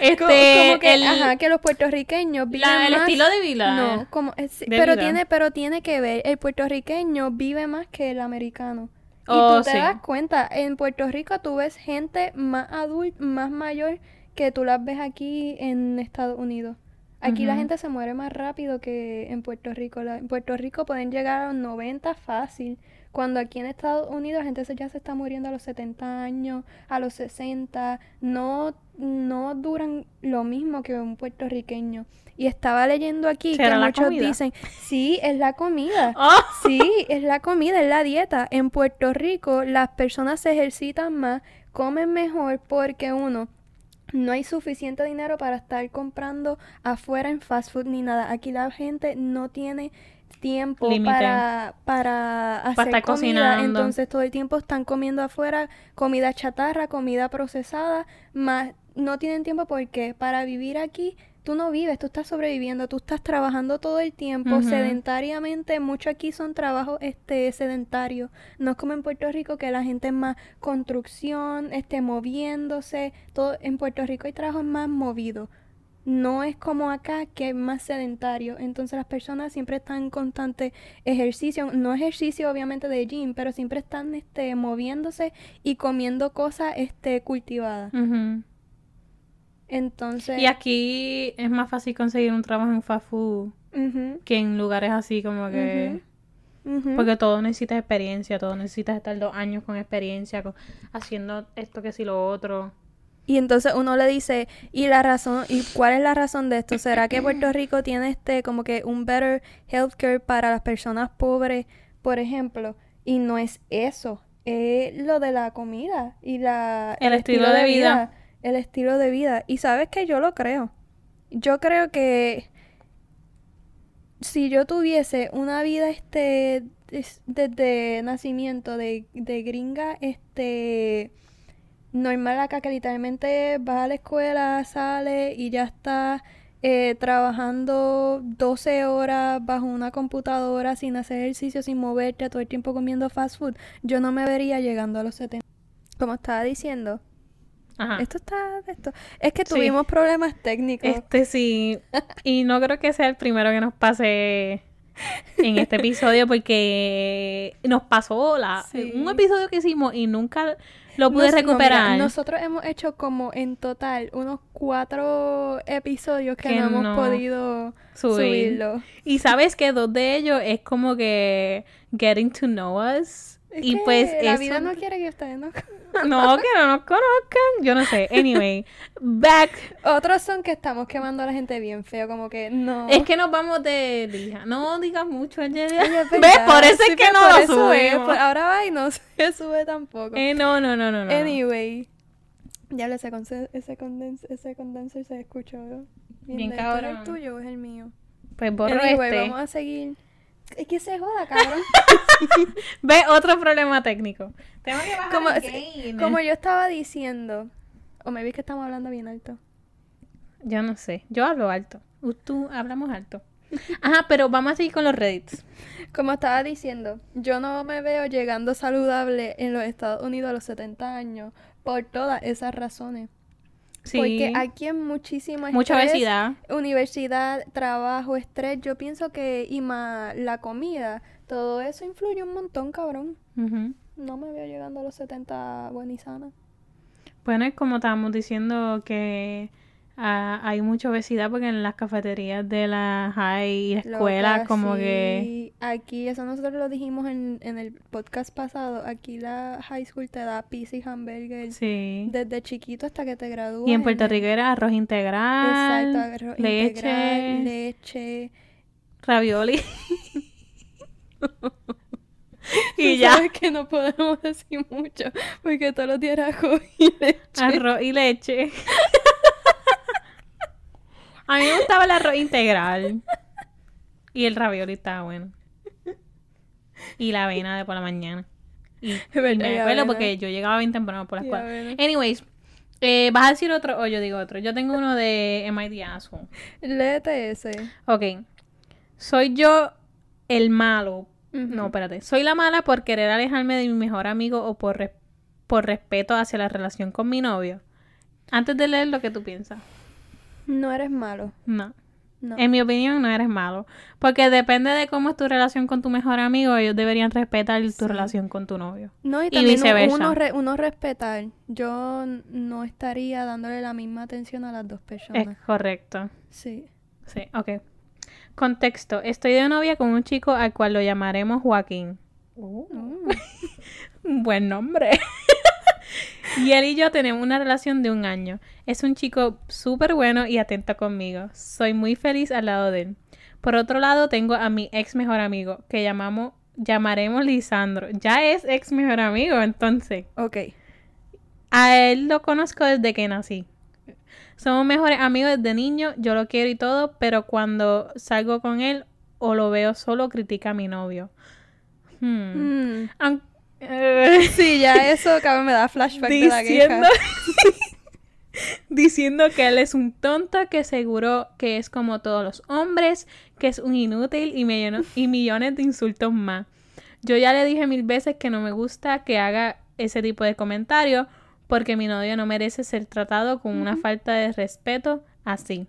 Speaker 1: Este,
Speaker 2: como que,
Speaker 1: el,
Speaker 2: ajá, que los puertorriqueños viven
Speaker 1: la- el
Speaker 2: más...
Speaker 1: estilo de vida.
Speaker 2: No, como, es-
Speaker 1: de
Speaker 2: pero
Speaker 1: vida.
Speaker 2: tiene, pero tiene que ver, el puertorriqueño vive más que el americano. Y
Speaker 1: Oh,
Speaker 2: tú te
Speaker 1: sí.
Speaker 2: das cuenta, en Puerto Rico tú ves gente más adulta, más mayor que tú las ves aquí en Estados Unidos. Aquí la gente se muere más rápido que en Puerto Rico. La- en Puerto Rico pueden llegar a los 90 fácil, cuando aquí en Estados Unidos la gente se- ya se está muriendo a los 70 años, a los 60. No, no duran lo mismo que un puertorriqueño. Y estaba leyendo aquí que
Speaker 1: ¿Será la
Speaker 2: muchos
Speaker 1: comida?
Speaker 2: dicen, sí, es la comida.
Speaker 1: Oh,
Speaker 2: Sí, es la comida, es la dieta. En Puerto Rico las personas se ejercitan más, comen mejor porque uno, no hay suficiente dinero para estar comprando afuera en fast food ni nada. Aquí la gente no tiene tiempo para, para hacer
Speaker 1: estar
Speaker 2: comida,
Speaker 1: cocinando.
Speaker 2: entonces todo el tiempo están comiendo afuera comida chatarra, comida procesada, más no tienen tiempo porque para vivir aquí tú no vives, tú estás sobreviviendo, tú estás trabajando todo el tiempo sedentariamente, mucho aquí son trabajos este sedentarios, no es como en Puerto Rico que la gente es más construcción, este moviéndose, todo en Puerto Rico hay trabajos más movidos. No es como acá que es más sedentario, entonces las personas siempre están en constante ejercicio, no ejercicio obviamente de gym, pero siempre están este moviéndose y comiendo cosas este cultivadas. Entonces,
Speaker 1: Y aquí es más fácil conseguir un trabajo en fast food que en lugares así como que... Porque todo necesitas experiencia, todo necesitas estar dos años con experiencia, con- haciendo esto que si lo otro.
Speaker 2: Y entonces uno le dice, ¿y la razón? ¿Y cuál es la razón de esto? ¿Será que Puerto Rico tiene este como que un better healthcare para las personas pobres, por ejemplo? Y no es eso, es lo de la comida y la
Speaker 1: El estilo de vida.
Speaker 2: El estilo de vida. Y sabes que yo lo creo. Yo creo que si yo tuviese una vida este es- desde nacimiento de, de gringa este normal acá que literalmente vas a la escuela, sale y ya estás eh, trabajando 12 horas bajo una computadora sin hacer ejercicio, sin moverte, todo el tiempo comiendo fast food, yo no me vería llegando a los 70. Como estaba diciendo,
Speaker 1: Ajá.
Speaker 2: esto está esto. Es que
Speaker 1: Sí.
Speaker 2: tuvimos problemas técnicos.
Speaker 1: Este sí. Y no creo que sea el primero que nos pase en este episodio porque nos pasó la,
Speaker 2: Sí.
Speaker 1: un episodio que hicimos y nunca lo pude
Speaker 2: Nos- no,
Speaker 1: recuperar.
Speaker 2: mira, nosotros hemos hecho como en total unos cuatro episodios que,
Speaker 1: Que
Speaker 2: no hemos
Speaker 1: no
Speaker 2: podido
Speaker 1: subir.
Speaker 2: subirlo.
Speaker 1: Y sabes que dos de ellos es como que getting to know us.
Speaker 2: Es
Speaker 1: y pues
Speaker 2: la
Speaker 1: eso-
Speaker 2: vida no quiere que ustedes no
Speaker 1: No, que no nos conozcan. Yo no sé. Anyway, back.
Speaker 2: Otros son que estamos quemando a la gente bien feo, como que no.
Speaker 1: Es que nos vamos de lija. No digas mucho,
Speaker 2: es
Speaker 1: ¿Ves? Por eso
Speaker 2: sí,
Speaker 1: es que
Speaker 2: pues,
Speaker 1: no lo
Speaker 2: eso es,
Speaker 1: subimos.
Speaker 2: por- ahora va y no se sube tampoco.
Speaker 1: Eh, no, no, no, no, no.
Speaker 2: Anyway. Ya ese, conce- ese, condens ese condenser se escuchó.
Speaker 1: Bien
Speaker 2: de- ¿este ¿Es el tuyo o es el mío?
Speaker 1: Pues borro
Speaker 2: Anyway,
Speaker 1: este.
Speaker 2: vamos a seguir. Es que se joda, cabrón.
Speaker 1: Ve otro problema técnico. Tengo que bajar
Speaker 2: como,
Speaker 1: el
Speaker 2: como yo estaba diciendo. O me vi que estamos hablando bien alto.
Speaker 1: Yo no sé. Yo hablo alto. Tú hablamos alto. Ajá, pero vamos a seguir con los Reddits.
Speaker 2: Como estaba diciendo, yo no me veo llegando saludable en los Estados Unidos a los 70 años por todas esas razones.
Speaker 1: Sí.
Speaker 2: Porque aquí hay muchísimo
Speaker 1: Mucha obesidad.
Speaker 2: Universidad, trabajo, estrés. Yo pienso que, y más la comida, todo eso influye un montón, cabrón. No me veo llegando a los 70 buena y sana.
Speaker 1: Bueno, es como estábamos diciendo que ah, hay mucha obesidad porque en las cafeterías de la high y escuela
Speaker 2: Loca,
Speaker 1: como
Speaker 2: sí.
Speaker 1: que...
Speaker 2: Aquí, eso nosotros lo dijimos en, en el podcast pasado. Aquí la high school te da pizza y hamburger
Speaker 1: Sí.
Speaker 2: desde chiquito hasta que te gradúas.
Speaker 1: Y en Puerto
Speaker 2: el-
Speaker 1: Rico era arroz integral,
Speaker 2: Exacto, arroz
Speaker 1: leche,
Speaker 2: integral, leche.
Speaker 1: ravioli. Y ya,
Speaker 2: sabes que no podemos decir mucho porque todos los días era arroz y leche.
Speaker 1: arroz y leche. A mí me gustaba el arroz integral. Y el ravioli estaba bueno. Y la avena de por la mañana. Y, y me acuerdo porque yo llegaba bien temprano por la escuela. Anyways, eh, ¿vas a decir otro o yo digo otro? Yo tengo uno de MIT Asshole.
Speaker 2: Léete ese.
Speaker 1: Ok. Soy yo el malo. No, espérate. Soy la mala por querer alejarme de mi mejor amigo o por, res- por respeto hacia la relación con mi novio. Antes de leer lo que tú piensas.
Speaker 2: No eres malo.
Speaker 1: No.
Speaker 2: No.
Speaker 1: En mi opinión, no eres malo. Porque depende de cómo es tu relación con tu mejor amigo, ellos deberían respetar tu
Speaker 2: Sí.
Speaker 1: relación con tu novio.
Speaker 2: No, y también uno-
Speaker 1: viceversa.
Speaker 2: uno, re- uno respetar. Yo no estaría dándole la misma atención a las dos
Speaker 1: Es
Speaker 2: personas.
Speaker 1: correcto.
Speaker 2: Sí.
Speaker 1: Sí, ok. Contexto. Estoy de novia con un chico al cual lo llamaremos Joaquín. Un buen nombre. y él y yo tenemos una relación de un año. Es un chico súper bueno y atento conmigo. Soy muy feliz al lado de él. Por otro lado, tengo a mi ex mejor amigo, que llamamos, llamaremos Lisandro. Ya es ex mejor amigo, entonces.
Speaker 2: Ok.
Speaker 1: A él lo conozco desde que nací. Somos mejores amigos desde niño, yo lo quiero y todo, pero cuando salgo con él o lo veo solo, critica a mi novio. Hmm.
Speaker 2: Mm.
Speaker 1: Aun- eh,
Speaker 2: Sí, ya eso, cabrón, me da flashback de la
Speaker 1: diciendo,
Speaker 2: queja.
Speaker 1: diciendo que él es un tonto, que seguro que es como todos los hombres, que es un inútil y, millones, y millones de insultos más. Yo ya le dije mil veces que no me gusta que haga ese tipo de comentarios porque mi novio no merece ser tratado con una falta de respeto así.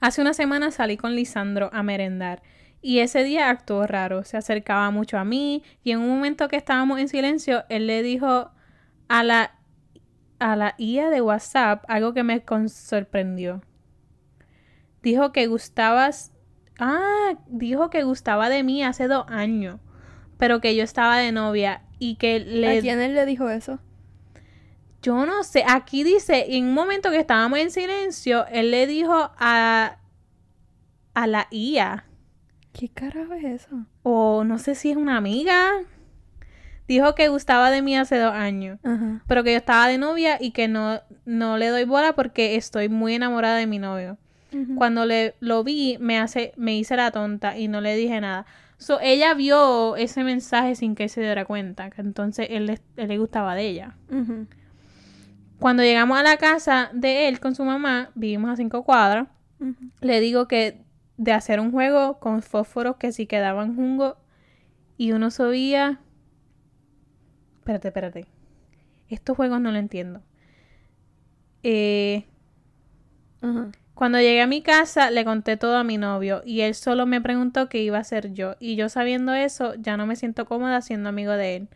Speaker 1: Hace una semana salí con Lisandro a merendar y ese día actuó raro, se acercaba mucho a mí y en un momento que estábamos en silencio, él le dijo a la a la IA de WhatsApp algo que me sorprendió. Dijo que gustabas Ah, dijo que gustaba de mí hace dos años, pero que yo estaba de novia y que le...
Speaker 2: ¿A quién él le dijo eso?
Speaker 1: Yo no sé, aquí dice, en un momento que estábamos en silencio, él le dijo a, a la IA,
Speaker 2: ¿Qué carajo es eso?
Speaker 1: o no sé si es una amiga, dijo que gustaba de mí hace dos años,
Speaker 2: Ajá.
Speaker 1: pero que yo estaba de novia y que no, no le doy bola porque estoy muy enamorada de mi novio. Cuando le lo vi, me hace, me hice la tonta y no le dije nada. So, ella vio ese mensaje sin que se diera cuenta, que entonces él, le- él le gustaba de ella. Cuando llegamos a la casa de él con su mamá, vivimos a cinco cuadras, le digo que de hacer un juego con fósforos que si quedaban jungo y uno subía... Espérate, espérate. Estos juegos no lo entiendo. Eh. Cuando llegué a mi casa le conté todo a mi novio y él solo me preguntó qué iba a hacer yo y yo sabiendo eso ya no me siento cómoda siendo amigo de él.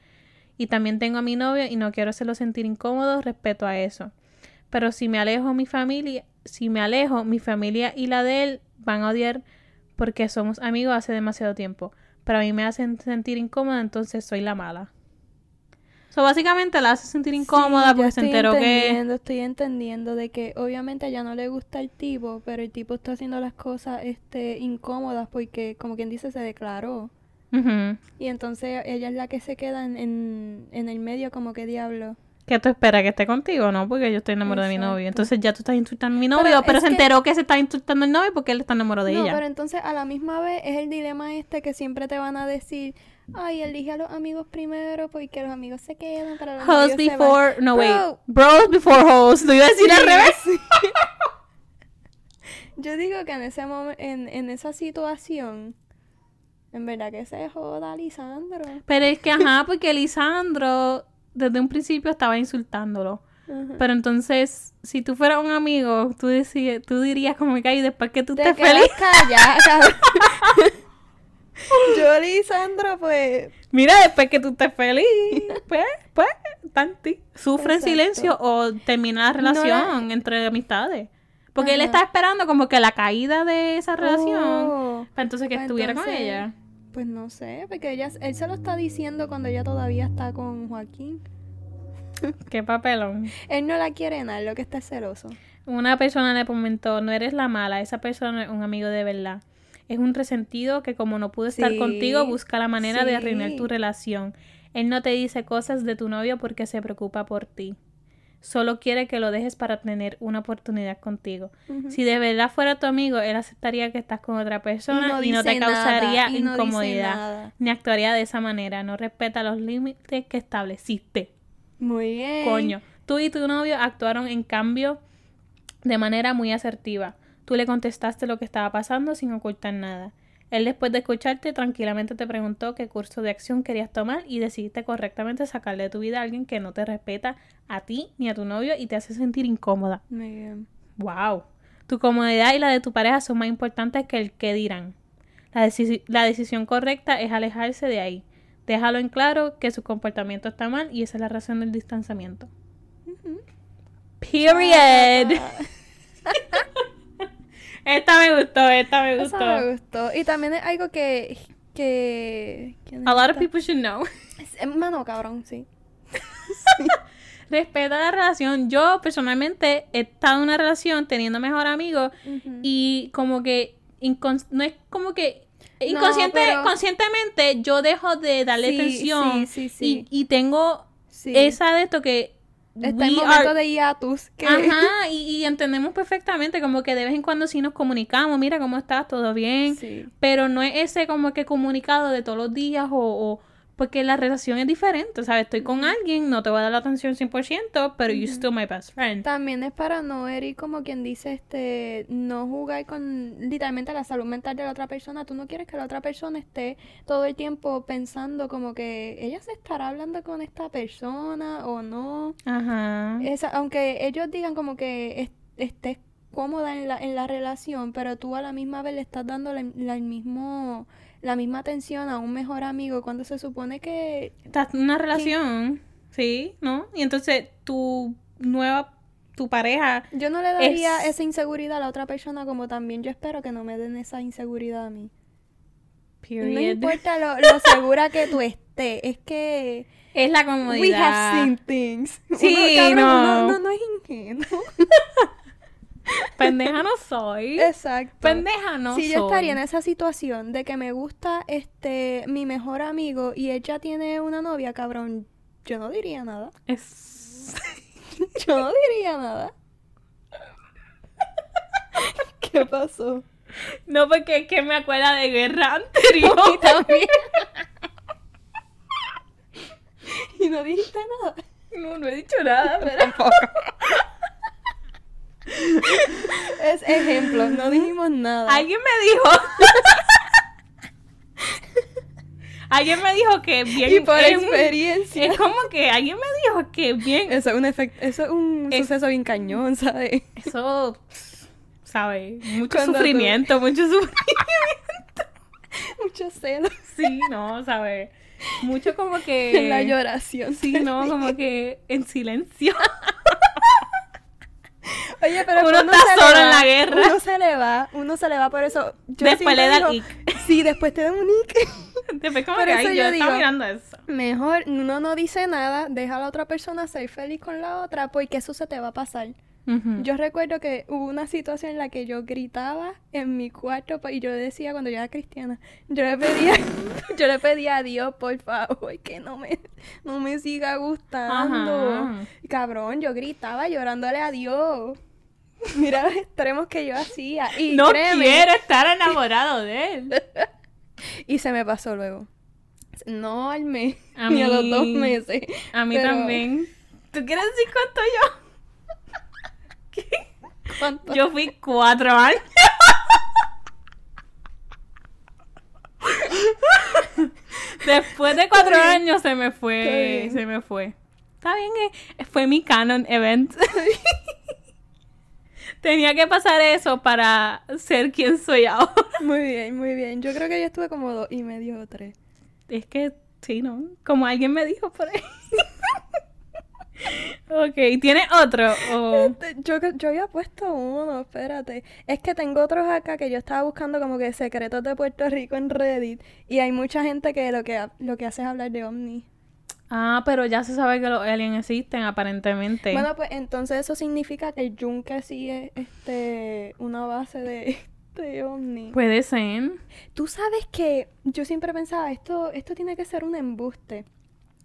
Speaker 1: Y también tengo a mi novio y no quiero hacerlo sentir incómodo respecto a eso. Pero si me alejo mi familia, si me alejo, mi familia y la de él van a odiar porque somos amigos hace demasiado tiempo. Pero a mí me hacen sentir incómoda, entonces soy la mala. So, básicamente la hace sentir incómoda
Speaker 2: Sí,
Speaker 1: porque se enteró que...
Speaker 2: entendiendo, Estoy entendiendo de que obviamente ya no le gusta el tipo, pero el tipo está haciendo las cosas este, incómodas porque, como quien dice, se declaró. Y entonces ella es la que se queda en, en, en el medio como que diablo.
Speaker 1: ¿Qué tú esperas? ¿Que esté contigo? No, porque yo estoy enamorada de mi novio.
Speaker 2: Exacto.
Speaker 1: Entonces ya tú estás insultando a mi
Speaker 2: Pero
Speaker 1: novio, pero,
Speaker 2: es
Speaker 1: se
Speaker 2: que-
Speaker 1: enteró que se está insultando el novio porque él está enamorado de
Speaker 2: no,
Speaker 1: ella.
Speaker 2: pero entonces a la misma vez es el dilema este que siempre te van a decir, ay, elige a los amigos primero porque los amigos se quedan para los van".
Speaker 1: before... No, wait.
Speaker 2: Bro.
Speaker 1: Bros before hoes. Lo iba a decir al
Speaker 2: Sí,
Speaker 1: revés.
Speaker 2: sí. Yo digo que en ese momen- en, en esa situación, en verdad que se joda Lisandro.
Speaker 1: Pero es que, ajá, porque Lisandro desde un principio estaba insultándolo.
Speaker 2: Ajá.
Speaker 1: Pero entonces, si tú fueras un amigo, tú, deci- tú dirías como que, ay, después que tú
Speaker 2: Te
Speaker 1: estés feliz.
Speaker 2: callada. Yo, Lisandro, pues.
Speaker 1: Mira, después que tú estés feliz, pues, pues, tanti. Sufre en
Speaker 2: Exacto.
Speaker 1: silencio o termina la
Speaker 2: No la-
Speaker 1: relación entre amistades. Porque él
Speaker 2: Ajá.
Speaker 1: está esperando como que la caída de esa relación.
Speaker 2: Oh,
Speaker 1: Para entonces que
Speaker 2: pues
Speaker 1: estuviera con
Speaker 2: entonces-
Speaker 1: ella.
Speaker 2: Pues no sé, porque ella, él se lo está diciendo cuando ella todavía está con Joaquín.
Speaker 1: Qué papelón.
Speaker 2: Él no la quiere nada, lo que está es celoso.
Speaker 1: Una persona le comentó, no eres la mala, esa persona es un amigo de verdad. Es un resentido que como no pudo estar
Speaker 2: Sí,
Speaker 1: contigo, busca la manera de arruinar tu relación. Él no te dice cosas de tu novio porque se preocupa por ti. Solo quiere que lo dejes para tener una oportunidad contigo. Si de verdad fuera tu amigo, él aceptaría que estás con otra persona y no, te causaría
Speaker 2: no
Speaker 1: incomodidad, ni actuaría de esa manera. No respeta los límites que estableciste.
Speaker 2: Muy bien.
Speaker 1: Coño, tú y tu novio actuaron en cambio de manera muy asertiva. Tú le contestaste lo que estaba pasando sin ocultar nada. Él después de escucharte tranquilamente te preguntó qué curso de acción querías tomar y decidiste correctamente sacarle de tu vida a alguien que no te respeta a ti ni a tu novio y te hace sentir incómoda.
Speaker 2: Muy bien.
Speaker 1: Wow. Tu comodidad y la de tu pareja son más importantes que el que dirán. La, deci- la decisión correcta es alejarse de ahí. Déjalo en claro que su comportamiento está mal y esa es la razón del distanciamiento. Period. esta me gustó, esta me gustó.
Speaker 2: me gustó. Y también es algo que. que ¿quién
Speaker 1: A lot of people should know.
Speaker 2: Es- Hermano, cabrón, sí.
Speaker 1: Respeta la relación. Yo personalmente he estado en una relación teniendo mejor amigo y como que no es como que
Speaker 2: No,
Speaker 1: inconsciente
Speaker 2: pero-
Speaker 1: conscientemente yo dejo de darle
Speaker 2: Sí,
Speaker 1: atención
Speaker 2: sí, sí, sí.
Speaker 1: Y, y tengo esa de esto que
Speaker 2: Está en momento
Speaker 1: are-
Speaker 2: de hiatus. Que...
Speaker 1: Ajá, y, y entendemos perfectamente como que de vez en cuando sí nos comunicamos, mira cómo estás, todo bien,
Speaker 2: Sí.
Speaker 1: pero no es ese como que comunicado de todos los días o, o- porque la relación es diferente, ¿sabes? Estoy con alguien, no te voy a dar la atención 100%, pero you still my best friend.
Speaker 2: También es para no herir, como quien dice, este, no jugar con literalmente la salud mental de la otra persona. Tú no quieres que la otra persona esté todo el tiempo pensando como que ella se estará hablando con esta persona o no.
Speaker 1: Ajá.
Speaker 2: Esa, aunque ellos digan como que es- estés cómoda en la, en la relación, pero tú a la misma vez le estás dando el mismo, la misma atención a un mejor amigo cuando se supone que
Speaker 1: Estás en una relación, sí, ¿no? Y entonces tu nueva tu pareja.
Speaker 2: Yo no le daría
Speaker 1: Es-
Speaker 2: esa inseguridad a la otra persona como también yo espero que no me den esa inseguridad a mí. No
Speaker 1: Period.
Speaker 2: importa lo, lo segura que tú estés, es que
Speaker 1: Es la
Speaker 2: we have
Speaker 1: comodidad.
Speaker 2: seen things.
Speaker 1: Sí,
Speaker 2: cabrón,
Speaker 1: no.
Speaker 2: uno no es ingenuo.
Speaker 1: Pendeja no soy.
Speaker 2: Exacto.
Speaker 1: Pendeja no
Speaker 2: si
Speaker 1: soy.
Speaker 2: yo estaría en esa situación de que me gusta este mi mejor amigo y ella tiene una novia, cabrón, yo no diría nada.
Speaker 1: Es...
Speaker 2: Yo no diría nada. ¿Qué pasó?
Speaker 1: No, porque es que me acuerda de guerra anterior.
Speaker 2: Y también. y no dijiste nada.
Speaker 1: No, no he dicho nada, pero...
Speaker 2: Es ejemplo, no dijimos nada.
Speaker 1: Alguien me dijo... alguien me dijo que bien...
Speaker 2: y por
Speaker 1: es
Speaker 2: experiencia.
Speaker 1: Es como que alguien me dijo que bien...
Speaker 2: Eso es un efecto, eso es un
Speaker 1: Es-
Speaker 2: suceso bien cañón, ¿sabes?
Speaker 1: Eso, ¿sabes? Mucho
Speaker 2: Cuando tú-
Speaker 1: sufrimiento, mucho sufrimiento.
Speaker 2: Mucho celo.
Speaker 1: Sí, no, ¿sabes? Mucho como que...
Speaker 2: la lloración.
Speaker 1: Sí, no, como que en silencio.
Speaker 2: Oye, pero
Speaker 1: Uno
Speaker 2: pues
Speaker 1: está solo en la guerra.
Speaker 2: Uno se le va, uno se le va por eso. Yo
Speaker 1: Después le
Speaker 2: siempre
Speaker 1: da el
Speaker 2: digo- Sí, después te da un ick.
Speaker 1: Después como
Speaker 2: Por
Speaker 1: que,
Speaker 2: eso
Speaker 1: ay,
Speaker 2: yo
Speaker 1: yo estaba mirando eso.
Speaker 2: Mejor uno no dice nada, deja a la otra persona ser feliz con la otra, porque eso se te va a pasar. Yo recuerdo que hubo una situación en la que yo gritaba en mi cuarto pa- y yo decía cuando yo era cristiana, yo le pedía, yo le pedía a Dios, por favor, que no me, no me siga gustando.
Speaker 1: Ajá.
Speaker 2: Cabrón, yo gritaba llorándole a Dios. Mira los extremos que yo hacía. Y
Speaker 1: no
Speaker 2: créeme,
Speaker 1: quiero estar enamorado de él.
Speaker 2: Y se me pasó luego. No al mes,
Speaker 1: A
Speaker 2: ni a los dos meses.
Speaker 1: A mí
Speaker 2: pero-
Speaker 1: también. ¿Tú quieres decir cuánto yo?
Speaker 2: ¿Cuánto?
Speaker 1: Yo fui cuatro años. Después de cuatro años se me fue, se me fue. Está bien, eh, fue mi canon event. Tenía que pasar eso para ser quien soy ahora.
Speaker 2: Muy bien, muy bien. Yo creo que yo estuve como dos y medio o tres.
Speaker 1: Es que sí, ¿no? Como alguien me dijo por ahí. ok, ¿tiene otro? O-
Speaker 2: Este, Yo, yo había puesto uno, espérate. Es que tengo otros acá que yo estaba buscando como que secretos de Puerto Rico en Reddit. Y hay mucha gente que lo que, lo que hace es hablar de ovni.
Speaker 1: Ah, pero ya se sabe que los aliens existen, aparentemente.
Speaker 2: Bueno, pues entonces eso significa que el yunque sí es este, una base de, de ovni.
Speaker 1: Puede ser.
Speaker 2: Tú sabes que yo siempre pensaba, esto, esto tiene que ser un embuste.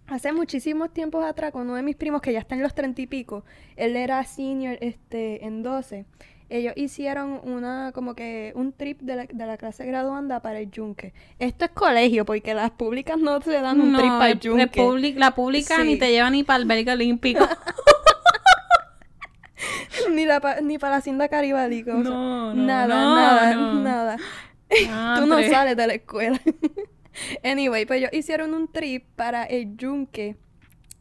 Speaker 2: Hace muchísimos tiempos atrás, con uno de mis primos que ya está en los treinta y pico, él era senior este, en 12. Ellos hicieron una, como que, un trip de la, de la clase graduanda para el yunque. Esto es colegio, porque las públicas no se dan un
Speaker 1: No,
Speaker 2: trip para el yunque.
Speaker 1: la pública
Speaker 2: Sí.
Speaker 1: ni te lleva ni para el albergue olímpico.
Speaker 2: ni, la, pa- ni para la o sea,
Speaker 1: No, no,
Speaker 2: nada,
Speaker 1: no,
Speaker 2: nada, nada. Tú no sales de la escuela. anyway, pues ellos hicieron un trip para el yunque.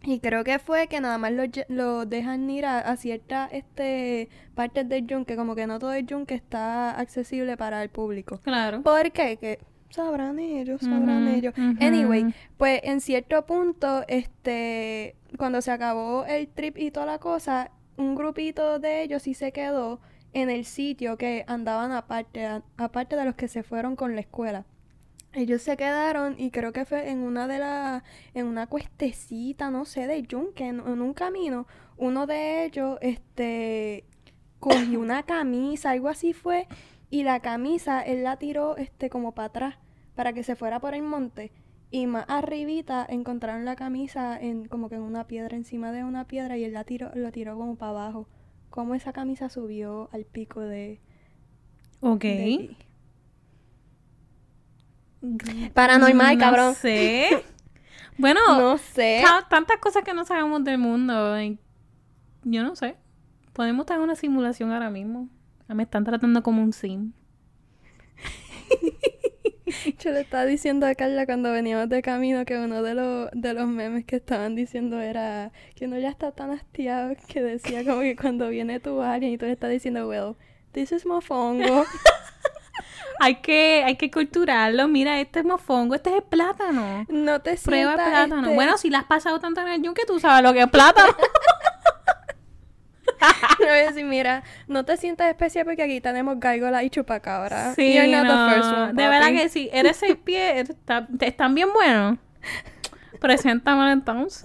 Speaker 2: Y creo que fue que nada más lo, lle- lo dejan ir a, a ciertas este, partes del yunque, como que no todo el yunque está accesible para el público.
Speaker 1: Claro.
Speaker 2: ¿Por qué? Que sabrán ellos, sabrán ellos. Anyway, pues en cierto punto, este, cuando se acabó el trip y toda la cosa, un grupito de ellos sí se quedó en el sitio que andaban aparte, a- aparte de los que se fueron con la escuela. Ellos se quedaron y creo que fue en una de las, en una cuestecita, no sé, de yunque, en, en un camino. Uno de ellos, este, cogió una camisa, algo así fue, y la camisa él la tiró, este, como para atrás, para que se fuera por el monte. Y más arribita encontraron la camisa en, como que en una piedra, encima de una piedra, y él la tiró, lo tiró como para abajo. Como esa camisa subió al pico de,
Speaker 1: Ok.
Speaker 2: de. Paranormal,
Speaker 1: no
Speaker 2: cabrón.
Speaker 1: sé. Bueno,
Speaker 2: No sé.
Speaker 1: ta- tantas cosas que no sabemos del mundo. Yo no sé. Podemos estar en una simulación ahora mismo. Ah, Me están tratando como un sim.
Speaker 2: Yo le estaba diciendo a Carla cuando veníamos de camino que uno de los, de los memes que estaban diciendo era que uno ya está tan hastiado que decía como que cuando viene tu alien y tú le estás diciendo, well, this is mofongo.
Speaker 1: Hay que, hay que culturarlo. Mira, este es mofongo, este es el plátano.
Speaker 2: No te
Speaker 1: Prueba el plátano.
Speaker 2: este,
Speaker 1: Bueno, si la has pasado tanto en el yunque, tú sabes lo que es plátano.
Speaker 2: voy a decir, mira, no te sientas especial porque aquí tenemos gárgola y chupacabra.
Speaker 1: Sí,
Speaker 2: You're not the
Speaker 1: no,
Speaker 2: first one,
Speaker 1: de verdad que sí. Eres seis pies, está- están bien buenos. Preséntamelo entonces.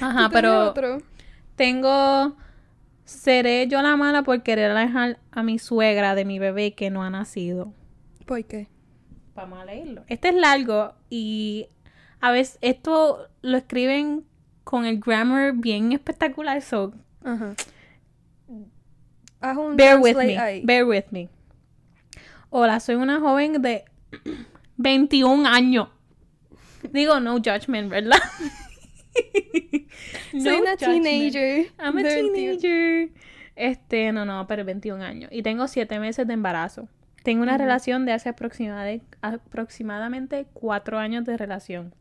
Speaker 1: Ajá,
Speaker 2: ¿Tú tienes
Speaker 1: pero
Speaker 2: otro?
Speaker 1: tengo... Seré yo la mala por querer alejar a mi suegra de mi bebé que no ha nacido.
Speaker 2: ¿Por qué?
Speaker 1: Vamos a leerlo. Este es largo y a veces esto lo escriben con el grammar bien espectacular. So,
Speaker 2: Ajá. Haz un
Speaker 1: bear with me.
Speaker 2: ahí.
Speaker 1: Bear with me. Hola, soy una joven de 21 años. Digo, no judgment, ¿verdad?
Speaker 2: Soy una
Speaker 1: judgment.
Speaker 2: teenager.
Speaker 1: I'm a
Speaker 2: de 21.
Speaker 1: teenager. Este, no, no, pero 21 años. Y tengo 7 meses de embarazo. Tengo una relación de hace aproximade- aproximadamente 4 años de relación.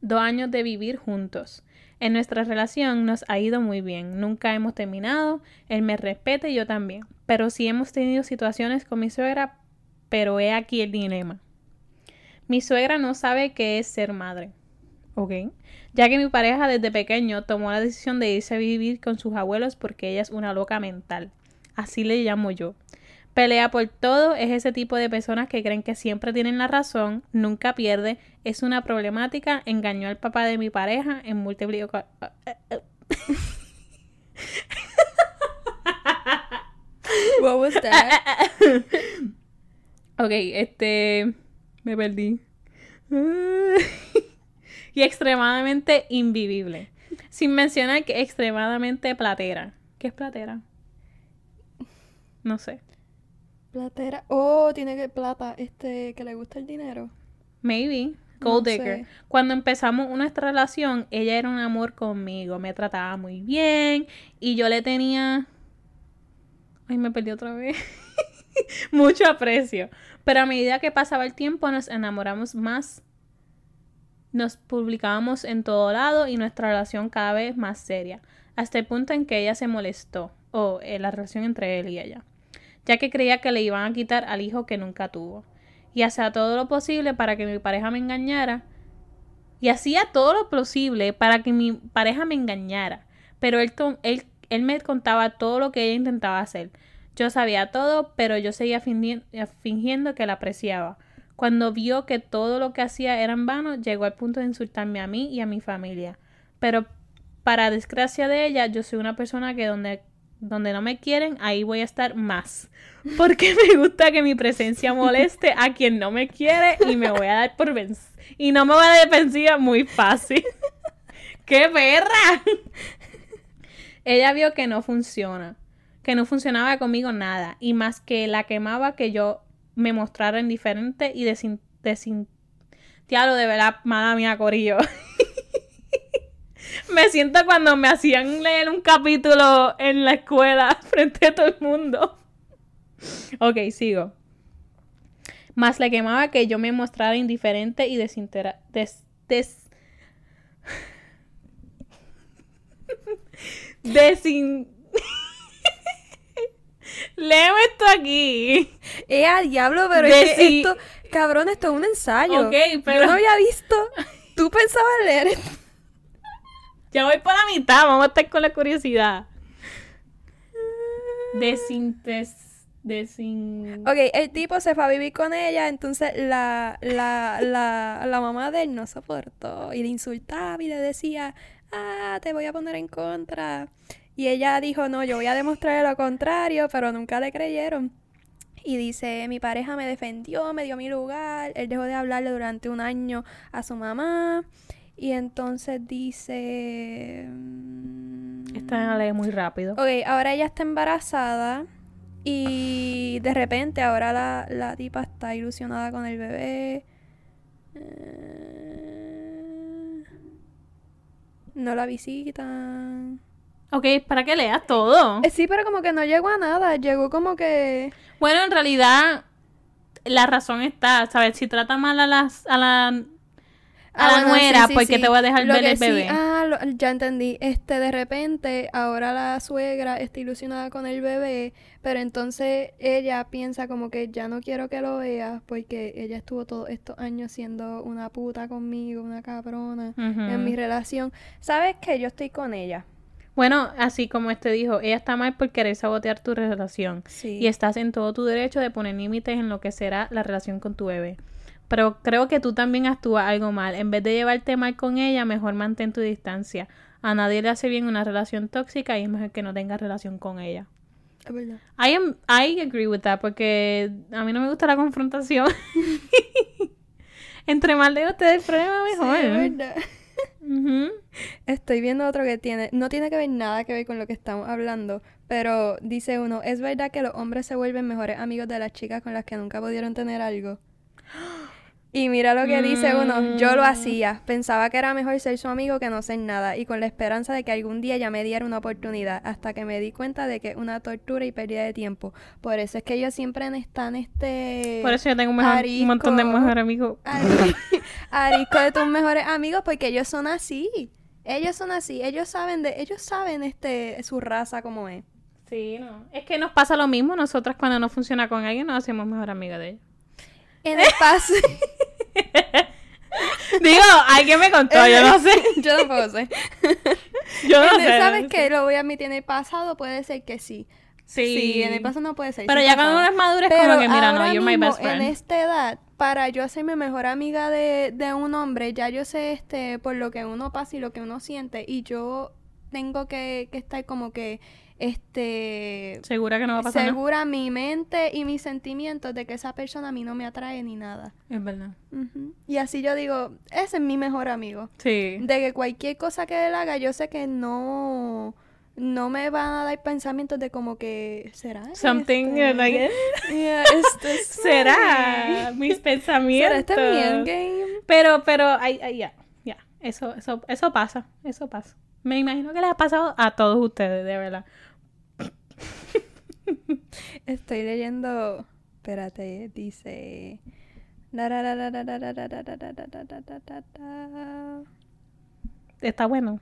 Speaker 1: Dos años de vivir juntos. En nuestra relación nos ha ido muy bien. Nunca hemos terminado. Él me respeta y yo también. Pero sí hemos tenido situaciones con mi suegra, pero he aquí el dilema. Mi suegra no sabe qué es ser madre. ¿Ok? Ya que mi pareja desde pequeño tomó la decisión de irse a vivir con sus abuelos porque ella es una loca mental. Así le llamo yo. Pelea por todo, es ese tipo de personas que creen que siempre tienen la razón, nunca pierde, es una problemática, engañó al papá de mi pareja en múltiples
Speaker 2: What was that?
Speaker 1: Ok, este. Me perdí. y extremadamente invivible. Sin mencionar que extremadamente platera. ¿Qué es platera? No sé.
Speaker 2: Platera. Oh, tiene que plata. Este, que le gusta el dinero.
Speaker 1: Maybe.
Speaker 2: No
Speaker 1: Gold digger.
Speaker 2: sé.
Speaker 1: Cuando empezamos nuestra relación, ella era un amor conmigo. Me trataba muy bien. Y yo le tenía. Ay, me perdí otra vez. Mucho aprecio. Pero a medida que pasaba el tiempo, nos enamoramos más. Nos publicábamos en todo lado y nuestra relación cada vez más seria. Hasta el punto en que ella se molestó. O eh, la relación entre él y ella. Ya que creía que le iban a quitar al hijo que nunca tuvo y hacía todo lo posible para que mi pareja me engañara. Y hacía todo lo posible para que mi pareja me engañara. Pero él, él, él me contaba todo lo que ella intentaba hacer. Yo sabía todo, pero yo seguía fingi- fingiendo que la apreciaba. Cuando vio que todo lo que hacía era en vano, llegó al punto de insultarme a mí y a mi familia. Pero para desgracia de ella, yo soy una persona que donde, donde no me quieren, ahí voy a estar más. Porque me gusta que mi presencia moleste a quien no me quiere y me voy a dar por vencida. Y no me voy a dar defensiva muy fácil. ¡Qué perra! Ella vio que no funciona. Que no funcionaba conmigo nada. Y más que la quemaba que yo me mostrara indiferente y desin... desin... De verdad, mala mía, Corillo. me siento cuando me hacían leer un capítulo en la escuela frente a todo el mundo. Ok, sigo. Más le quemaba que yo me mostrara indiferente y desintera... Des... des... Desin... Leo esto aquí.
Speaker 2: Eh, a diablo, pero
Speaker 1: De
Speaker 2: es que
Speaker 1: si-
Speaker 2: esto, cabrón, esto es un ensayo.
Speaker 1: Ok, pero-
Speaker 2: Yo no había visto. Tú pensabas leer esto.
Speaker 1: Ya voy por la mitad, vamos a estar con la curiosidad. Desintes... Desin...
Speaker 2: Ok, el tipo se fue a vivir con ella, entonces la, la, la, la mamá de él no soportó y le insultaba y le decía, ah, te voy a poner en contra. Y ella dijo, no, yo voy a demostrar lo contrario, pero nunca le creyeron. Y dice, mi pareja me defendió, me dio mi lugar, él dejó de hablarle durante un año a su mamá. Y entonces dice... mm,
Speaker 1: Esta la muy rápido.
Speaker 2: Ok, ahora ella está embarazada y de repente ahora la, la tipa está ilusionada con el bebé. Eh, No la visitan.
Speaker 1: Ok, para que leas todo.
Speaker 2: Eh, sí, pero como que no llegó a nada. Llegó como que...
Speaker 1: Bueno, en realidad, la razón está, ¿sabes? Si trata mal a las, a la, a la
Speaker 2: Ah, bueno,
Speaker 1: nuera,
Speaker 2: sí,
Speaker 1: ¿por qué
Speaker 2: sí.
Speaker 1: te voy a dejar
Speaker 2: Lo
Speaker 1: ver
Speaker 2: que
Speaker 1: el
Speaker 2: sí-
Speaker 1: bebé?
Speaker 2: ah, lo- ya entendí. Este, de repente, ahora la suegra está ilusionada con el bebé, pero entonces ella piensa como que ya no quiero que lo vea porque ella estuvo todos estos años siendo una puta conmigo, una cabrona en mi relación. ¿Sabes qué? Yo estoy con ella.
Speaker 1: Bueno, así como este dijo, ella está mal por querer sabotear tu relación.
Speaker 2: Sí.
Speaker 1: Y estás en todo tu derecho de poner límites en lo que será la relación con tu bebé. Pero creo que tú también actúas algo mal. En vez de llevarte mal con ella, mejor mantén tu distancia. A nadie le hace bien una relación tóxica y es mejor que no tengas relación con ella.
Speaker 2: Es verdad.
Speaker 1: I am I agree with that porque a mí no me gusta la confrontación. Entre más lejos te dé el problema mejor.
Speaker 2: Sí, es verdad.
Speaker 1: Ujú.
Speaker 2: Estoy viendo otro que tiene, no tiene que ver nada que ver con lo que estamos hablando, pero dice uno, ¿es verdad que los hombres se vuelven mejores amigos de las chicas con las que nunca pudieron tener algo? Y mira lo que dice uno, yo lo
Speaker 1: Mm.
Speaker 2: hacía, pensaba que era mejor ser su amigo que no ser nada, y con la esperanza de que algún día ya me diera una oportunidad, hasta que me di cuenta de que es una tortura y pérdida de tiempo. Por eso es que ellos siempre están este...
Speaker 1: Por eso yo tengo un, mejor- un montón de
Speaker 2: arisco.
Speaker 1: mejores amigos.
Speaker 2: Ari- arisco de tus mejores amigos porque ellos son así. Ellos son así, ellos saben de, ellos saben este su raza como es.
Speaker 1: Sí, no. Es que nos pasa lo mismo. Nosotras cuando no funciona con alguien nos hacemos mejor amiga de ella.
Speaker 2: En el paso.
Speaker 1: Digo, alguien me contó, yo no sé.
Speaker 2: Yo tampoco sé.
Speaker 1: Yo no sé.
Speaker 2: ¿Sabes qué? Lo voy a admitir, en el pasado puede ser que sí.
Speaker 1: Sí.
Speaker 2: en el pasado no puede ser.
Speaker 1: Pero
Speaker 2: sí
Speaker 1: ya cuando
Speaker 2: pasaba.
Speaker 1: uno es maduro es como que, mira, no, you're my
Speaker 2: mismo,
Speaker 1: best friend.
Speaker 2: En esta edad, para yo hacerme mejor amiga de, de un hombre, ya yo sé este por lo que uno pasa y lo que uno siente. Y yo tengo que, que estar como que este
Speaker 1: Segura que no va a pasar nada.
Speaker 2: segura mi mente y mis sentimientos de que esa persona a mí no me atrae ni nada.
Speaker 1: Es verdad.
Speaker 2: Ujú. Y así yo digo, ese es mi mejor amigo.
Speaker 1: Sí.
Speaker 2: De que cualquier cosa que él haga, yo sé que no, no me van a dar pensamientos de como que, ¿será?
Speaker 1: Something
Speaker 2: este?
Speaker 1: like
Speaker 2: Yeah, este es
Speaker 1: será mis
Speaker 2: ¿Será
Speaker 1: pensamientos.
Speaker 2: este mi endgame?
Speaker 1: Pero, pero, ya, ya. Eso, eso, eso pasa, eso pasa. Me imagino que les ha pasado a todos ustedes, de verdad.
Speaker 2: Estoy leyendo. Espérate, dice.
Speaker 1: Está bueno.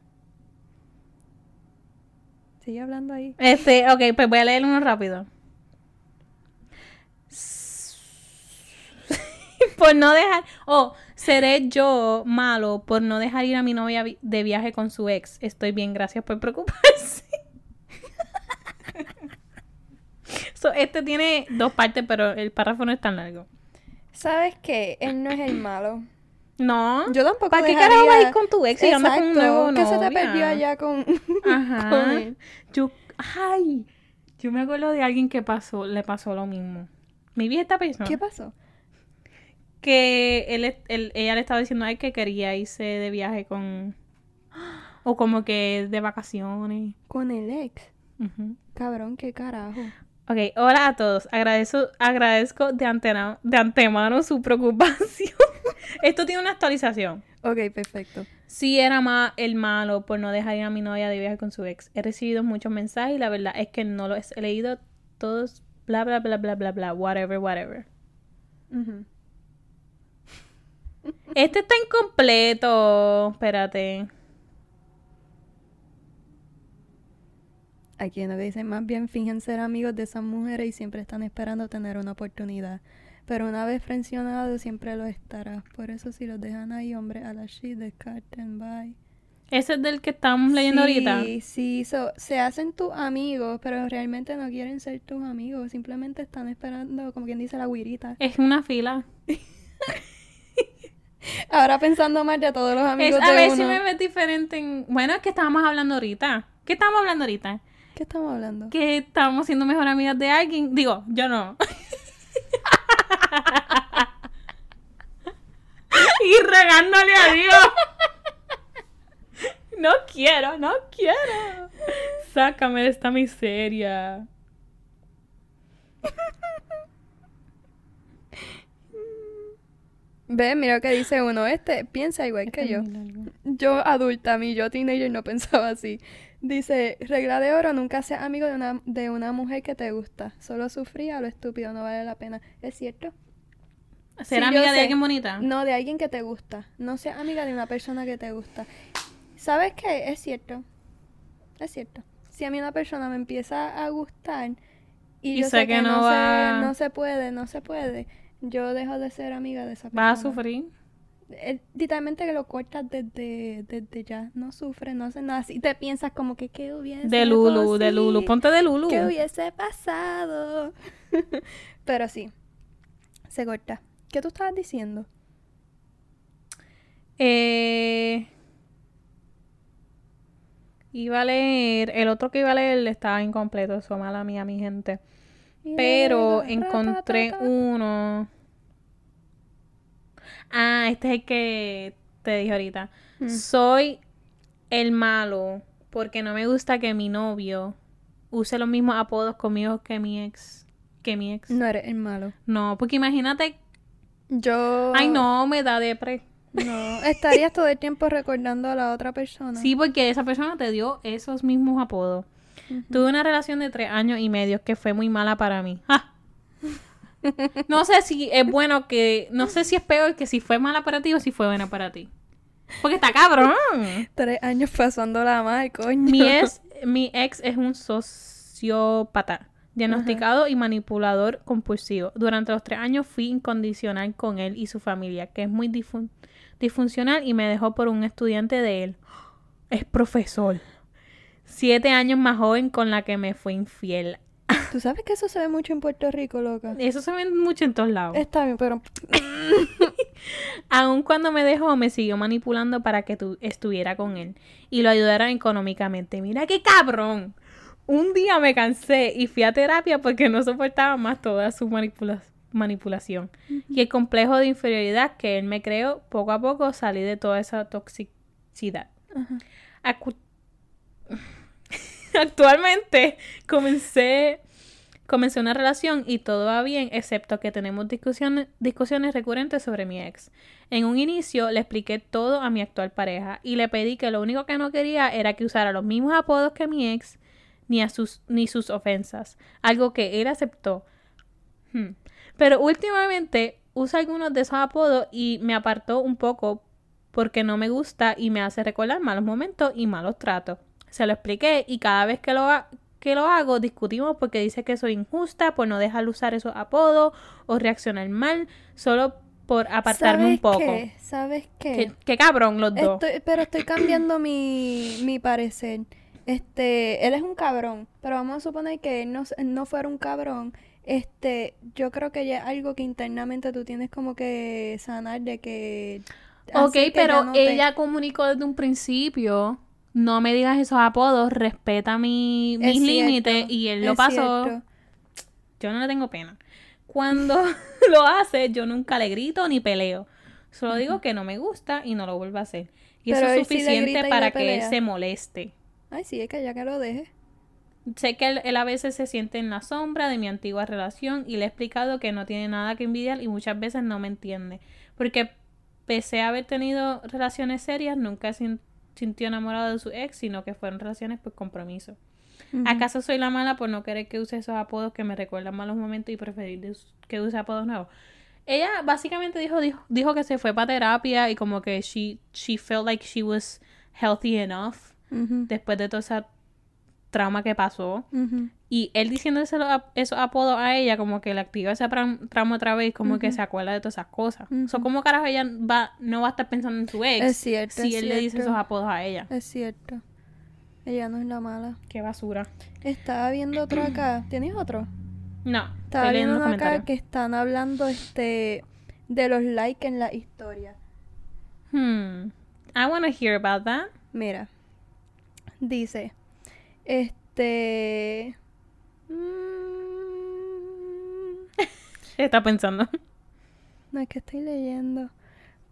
Speaker 2: Sigue hablando ahí.
Speaker 1: Este, ok, pues voy a leer uno rápido. por no dejar. Oh, seré yo malo por no dejar ir a mi novia de viaje con su ex. Estoy bien, gracias por preocuparse. So, este tiene dos partes, pero el párrafo no es tan largo.
Speaker 2: ¿Sabsabes qué? Él no es el malo.
Speaker 1: No.
Speaker 2: Yo tampoco
Speaker 1: ¿Para qué carajo vas a ir con tu ex y andas con un
Speaker 2: Exacto,
Speaker 1: nuevo
Speaker 2: ¿Qué se te perdió allá con...
Speaker 1: Ajá.
Speaker 2: con él?
Speaker 1: Yo, ay, yo me acuerdo de alguien que pasó, le pasó lo mismo. Mi vi esta persona.
Speaker 2: ¿Qué pasó?
Speaker 1: que él, él- ella le estaba diciendo a él que quería irse de viaje con o como que de vacaciones.
Speaker 2: Con el ex. Cabrón, qué carajo.
Speaker 1: Ok, hola a todos. Agradezco, agradezco de, antena, de antemano su preocupación. Esto tiene una actualización.
Speaker 2: Ok, perfecto.
Speaker 1: Sí era más el malo por no dejar ir a mi novia de viaje con su ex. He recibido muchos mensajes y la verdad es que no los he leído todos. Bla, bla, bla, bla, bla, bla. Whatever, whatever. Este está incompleto. Espérate.
Speaker 2: Aquí en lo que dicen, más bien fingen ser amigos de esas mujeres y siempre están esperando tener una oportunidad. Pero una vez frencionado, siempre lo estará. Por eso si los dejan ahí, hombre, a la shit, descarten, bye.
Speaker 1: Ese es del que estamos leyendo ahorita.
Speaker 2: Sí, sí, so, se hacen tus amigos, pero realmente no quieren ser tus amigos. Simplemente están esperando, como quien dice, la guirita.
Speaker 1: Es una fila.
Speaker 2: Ahora pensando más de todos los
Speaker 1: Es,
Speaker 2: amigos
Speaker 1: a
Speaker 2: de
Speaker 1: ver
Speaker 2: uno.
Speaker 1: si me ves diferente en... Bueno, es que estábamos hablando ahorita. ¿Qué estábamos hablando ahorita?
Speaker 2: ¿Qué estamos hablando?
Speaker 1: Que estábamos siendo mejor amigas de alguien. Digo, yo no. y regándole a Dios. No quiero, no quiero. Sácame de esta miseria.
Speaker 2: Ve, mira lo que dice uno. Este piensa igual que yo. Yo adulta, mi yo teenager no pensaba así. Dice, regla de oro, nunca seas amigo de una, de una mujer que te gusta. Solo sufrir a lo estúpido, no vale la pena. ¿Es cierto?
Speaker 1: ¿Ser
Speaker 2: Sí,
Speaker 1: amiga de
Speaker 2: sé.
Speaker 1: alguien bonita?
Speaker 2: No, de alguien que te gusta. No seas amiga de una persona que te gusta. ¿Sabes qué? Es cierto. Es cierto. Si a mí una persona me empieza a gustar y,
Speaker 1: Y
Speaker 2: yo
Speaker 1: sé que
Speaker 2: que,
Speaker 1: no
Speaker 2: no,
Speaker 1: va-
Speaker 2: se, no se puede, no se puede, yo dejo de ser amiga de esa persona.
Speaker 1: ¿Vas a sufrir?
Speaker 2: Eh, literalmente que lo cortas desde, desde ya. No sufre, no hace nada. Si te piensas como que qué hubiese
Speaker 1: De Lulu, de Lulu. Ponte de Lulu.
Speaker 2: ¿Qué hubiese pasado? Pero sí, se corta. ¿Qué tú estabas diciendo?
Speaker 1: Eh, iba a leer, el otro que iba a leer estaba incompleto, eso mala mía, mi gente. Pero encontré uno. Ah, este es el que te dije ahorita.
Speaker 2: Mm.
Speaker 1: Soy el malo porque no me gusta que mi novio use los mismos apodos conmigo que mi ex. Que mi ex.
Speaker 2: No eres el malo.
Speaker 1: No, porque imagínate.
Speaker 2: Yo...
Speaker 1: Ay, no, me da depre.
Speaker 2: No, estarías todo el tiempo recordando a la otra persona.
Speaker 1: Sí, porque esa persona te dio esos mismos apodos. Tuve una relación de tres años y medio que fue muy mala para mí. ¡Ah! No sé si es bueno que... No sé si es peor que si fue mala para ti o si fue buena para ti. Porque está cabrón.
Speaker 2: Tres años pasándola mal, coño.
Speaker 1: Mi ex, mi ex es un sociópata, diagnosticado y manipulador compulsivo. Durante los tres años fui incondicional con él y su familia, que es muy disfun- disfuncional y me dejó por un estudiante de él. Es profesor. Siete años más joven con la que me fue infiel.
Speaker 2: Tú sabes que eso se ve mucho en Puerto Rico, loca.
Speaker 1: Eso se ve mucho en todos lados.
Speaker 2: Está bien, pero...
Speaker 1: Aun cuando me dejó, me siguió manipulando para que tu estuviera con él y lo ayudara económicamente. Mira qué cabrón. Un día me cansé y fui a terapia porque no soportaba más toda su manipula- manipulación. Y el complejo de inferioridad que él me creó, poco a poco salí de toda esa toxicidad. Acu- Actualmente comencé comencé una relación y todo va bien, excepto que tenemos discusiones, recurrentes sobre mi ex. En un inicio le expliqué todo a mi actual pareja y le pedí que lo único que no quería era que usara los mismos apodos que mi ex ni a sus ni sus ofensas, algo que él aceptó. Hmm. Pero últimamente usa algunos de esos apodos y me apartó un poco porque no me gusta y me hace recordar malos momentos y malos tratos. Se lo expliqué y cada vez que lo, que lo hago discutimos porque dice que soy injusta por no dejarle usar esos apodos o reaccionar mal solo por apartarme un
Speaker 2: ¿Sabes
Speaker 1: poco.
Speaker 2: qué? ¿Sabes qué?
Speaker 1: Qué, cabrón los dos.
Speaker 2: Estoy- pero estoy cambiando mi, mi parecer. Este, él es un cabrón, pero vamos a suponer que él no, no fuera un cabrón. Este, yo creo que ya es algo que internamente tú tienes como que sanar de que...
Speaker 1: Ok,
Speaker 2: que
Speaker 1: pero
Speaker 2: no te-
Speaker 1: ella comunicó desde un principio. No me digas esos apodos, respeta mi, mis límites y él lo pasó.
Speaker 2: cierto.
Speaker 1: Yo no le tengo pena. Cuando lo hace, yo nunca le grito ni peleo. Solo digo que no me gusta y no lo vuelvo a hacer. Y
Speaker 2: Pero
Speaker 1: eso es suficiente para que él se moleste.
Speaker 2: Ay, sí, es que ya que lo deje.
Speaker 1: Sé que él, él a veces se siente en la sombra de mi antigua relación y le he explicado que no tiene nada que envidiar y muchas veces no me entiende. Porque pese a haber tenido relaciones serias, nunca sin- sintió enamorado de su ex, sino que fueron relaciones por compromiso. ¿Acaso soy la mala por no querer que use esos apodos que me recuerdan malos momentos y preferir que use apodos nuevos? Ella básicamente dijo, dijo, dijo que se fue para terapia y como que she, she felt like she was healthy enough
Speaker 2: Ujú,
Speaker 1: después de todo ese trauma que pasó.
Speaker 2: ujú.
Speaker 1: Y él diciéndose ap- esos apodos a ella, como que le activa ese trauma otra vez, como que se acuerda de todas esas cosas. O sea,
Speaker 2: Ujú.
Speaker 1: ¿cómo carajo ella va, no va a estar pensando en su ex
Speaker 2: Es cierto,
Speaker 1: si
Speaker 2: es
Speaker 1: él le dice esos apodos a ella?
Speaker 2: Es cierto. Ella no es la mala.
Speaker 1: Qué basura.
Speaker 2: Estaba viendo otro acá. ¿Tienes otro?
Speaker 1: No,
Speaker 2: Estaba viendo uno acá que están hablando este de los likes en la historia.
Speaker 1: Hmm. I want to hear about that.
Speaker 2: Mira. Dice. Este. Mm,
Speaker 1: Está pensando.
Speaker 2: No es que estoy leyendo.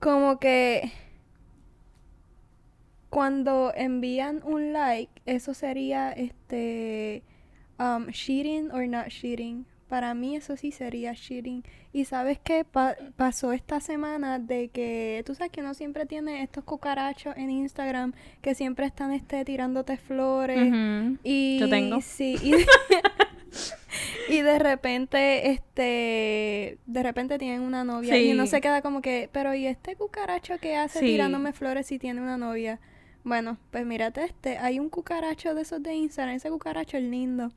Speaker 2: Como que. Cuando envían un like, eso sería este. Um, cheating or not cheating. Para mí eso sí sería cheating. Y sabes qué Pa- pasó esta semana de que tú sabes que uno siempre tiene estos cucarachos en Instagram que siempre están este tirándote flores. Y
Speaker 1: Yo tengo.
Speaker 2: sí, y, y de repente, este, de repente tienen una novia y uno
Speaker 1: Sí.
Speaker 2: se queda como que, pero ¿y este cucaracho que hace
Speaker 1: Sí.
Speaker 2: tirándome flores si tiene una novia? Bueno, pues mírate este. Hay un cucaracho de esos de Instagram. Ese cucaracho es lindo.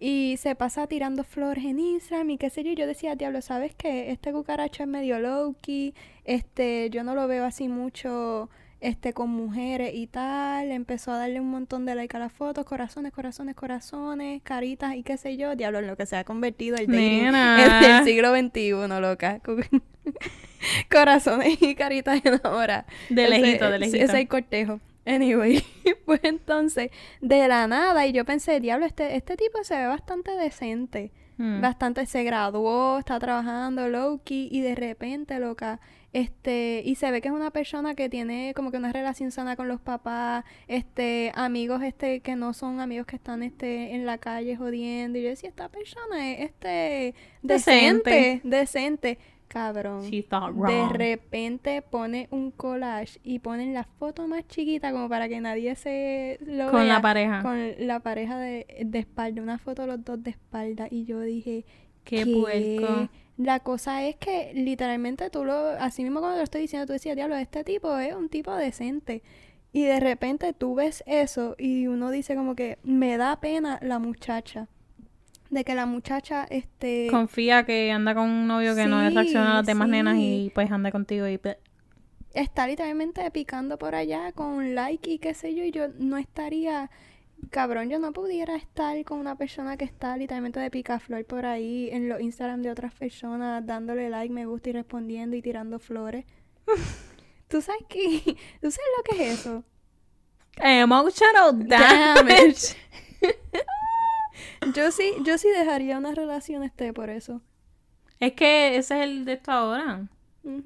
Speaker 2: Y se pasa tirando flores en Instagram y qué sé yo. Y Yo decía, diablo, ¿sabes qué? Este cucaracho es medio low-key. Este, yo no lo veo así mucho este con mujeres y tal. Empezó a darle un montón de like a las fotos, corazones, corazones, corazones, caritas y qué sé yo. Diablo, en lo que se ha convertido el dating
Speaker 1: Nena.
Speaker 2: en el siglo XXI, loca. corazones y caritas enamoradas.
Speaker 1: De
Speaker 2: Ese-
Speaker 1: lejito, de lejito.
Speaker 2: Ese es el cortejo. Anyway, pues entonces, de la nada, y yo pensé, diablo, este, este tipo se ve bastante decente.
Speaker 1: Mm.
Speaker 2: Bastante se graduó, está trabajando low-key, y de repente, loca, este, y se ve que es una persona que tiene como que una relación sana con los papás, este, amigos, este, que no son amigos que están, este, en la calle jodiendo, y yo decía, esta persona es, este,
Speaker 1: Decente.
Speaker 2: decente, decente, cabrón. De repente pone un collage y ponen la foto más chiquita como para que nadie se lo
Speaker 1: Con la pareja.
Speaker 2: Con la pareja de, de espalda, una foto los dos de espalda. Y yo dije,
Speaker 1: Qué
Speaker 2: ¿qué?
Speaker 1: puerco.
Speaker 2: La cosa es que literalmente tú lo, así mismo cuando lo estoy diciendo, tú decías, diablo, este tipo es un tipo decente. Y de repente tú ves eso y uno dice como que me da pena la muchacha. De que la muchacha, este...
Speaker 1: Confía que anda con un novio que no le
Speaker 2: Sí,
Speaker 1: reacciona a las demás nenas y pues anda contigo y...
Speaker 2: está literalmente picando por allá con like y qué sé yo, y yo no estaría, cabrón, yo no pudiera estar con una persona que está literalmente de picaflor por ahí en los Instagram de otras personas, dándole like, me gusta y respondiendo y tirando flores. ¿Tú sabes qué? ¿Tú sabes lo que es eso?
Speaker 1: Emotional damage.
Speaker 2: Yo sí, yo sí dejaría una relación este por eso.
Speaker 1: es que ese es el de esto ahora.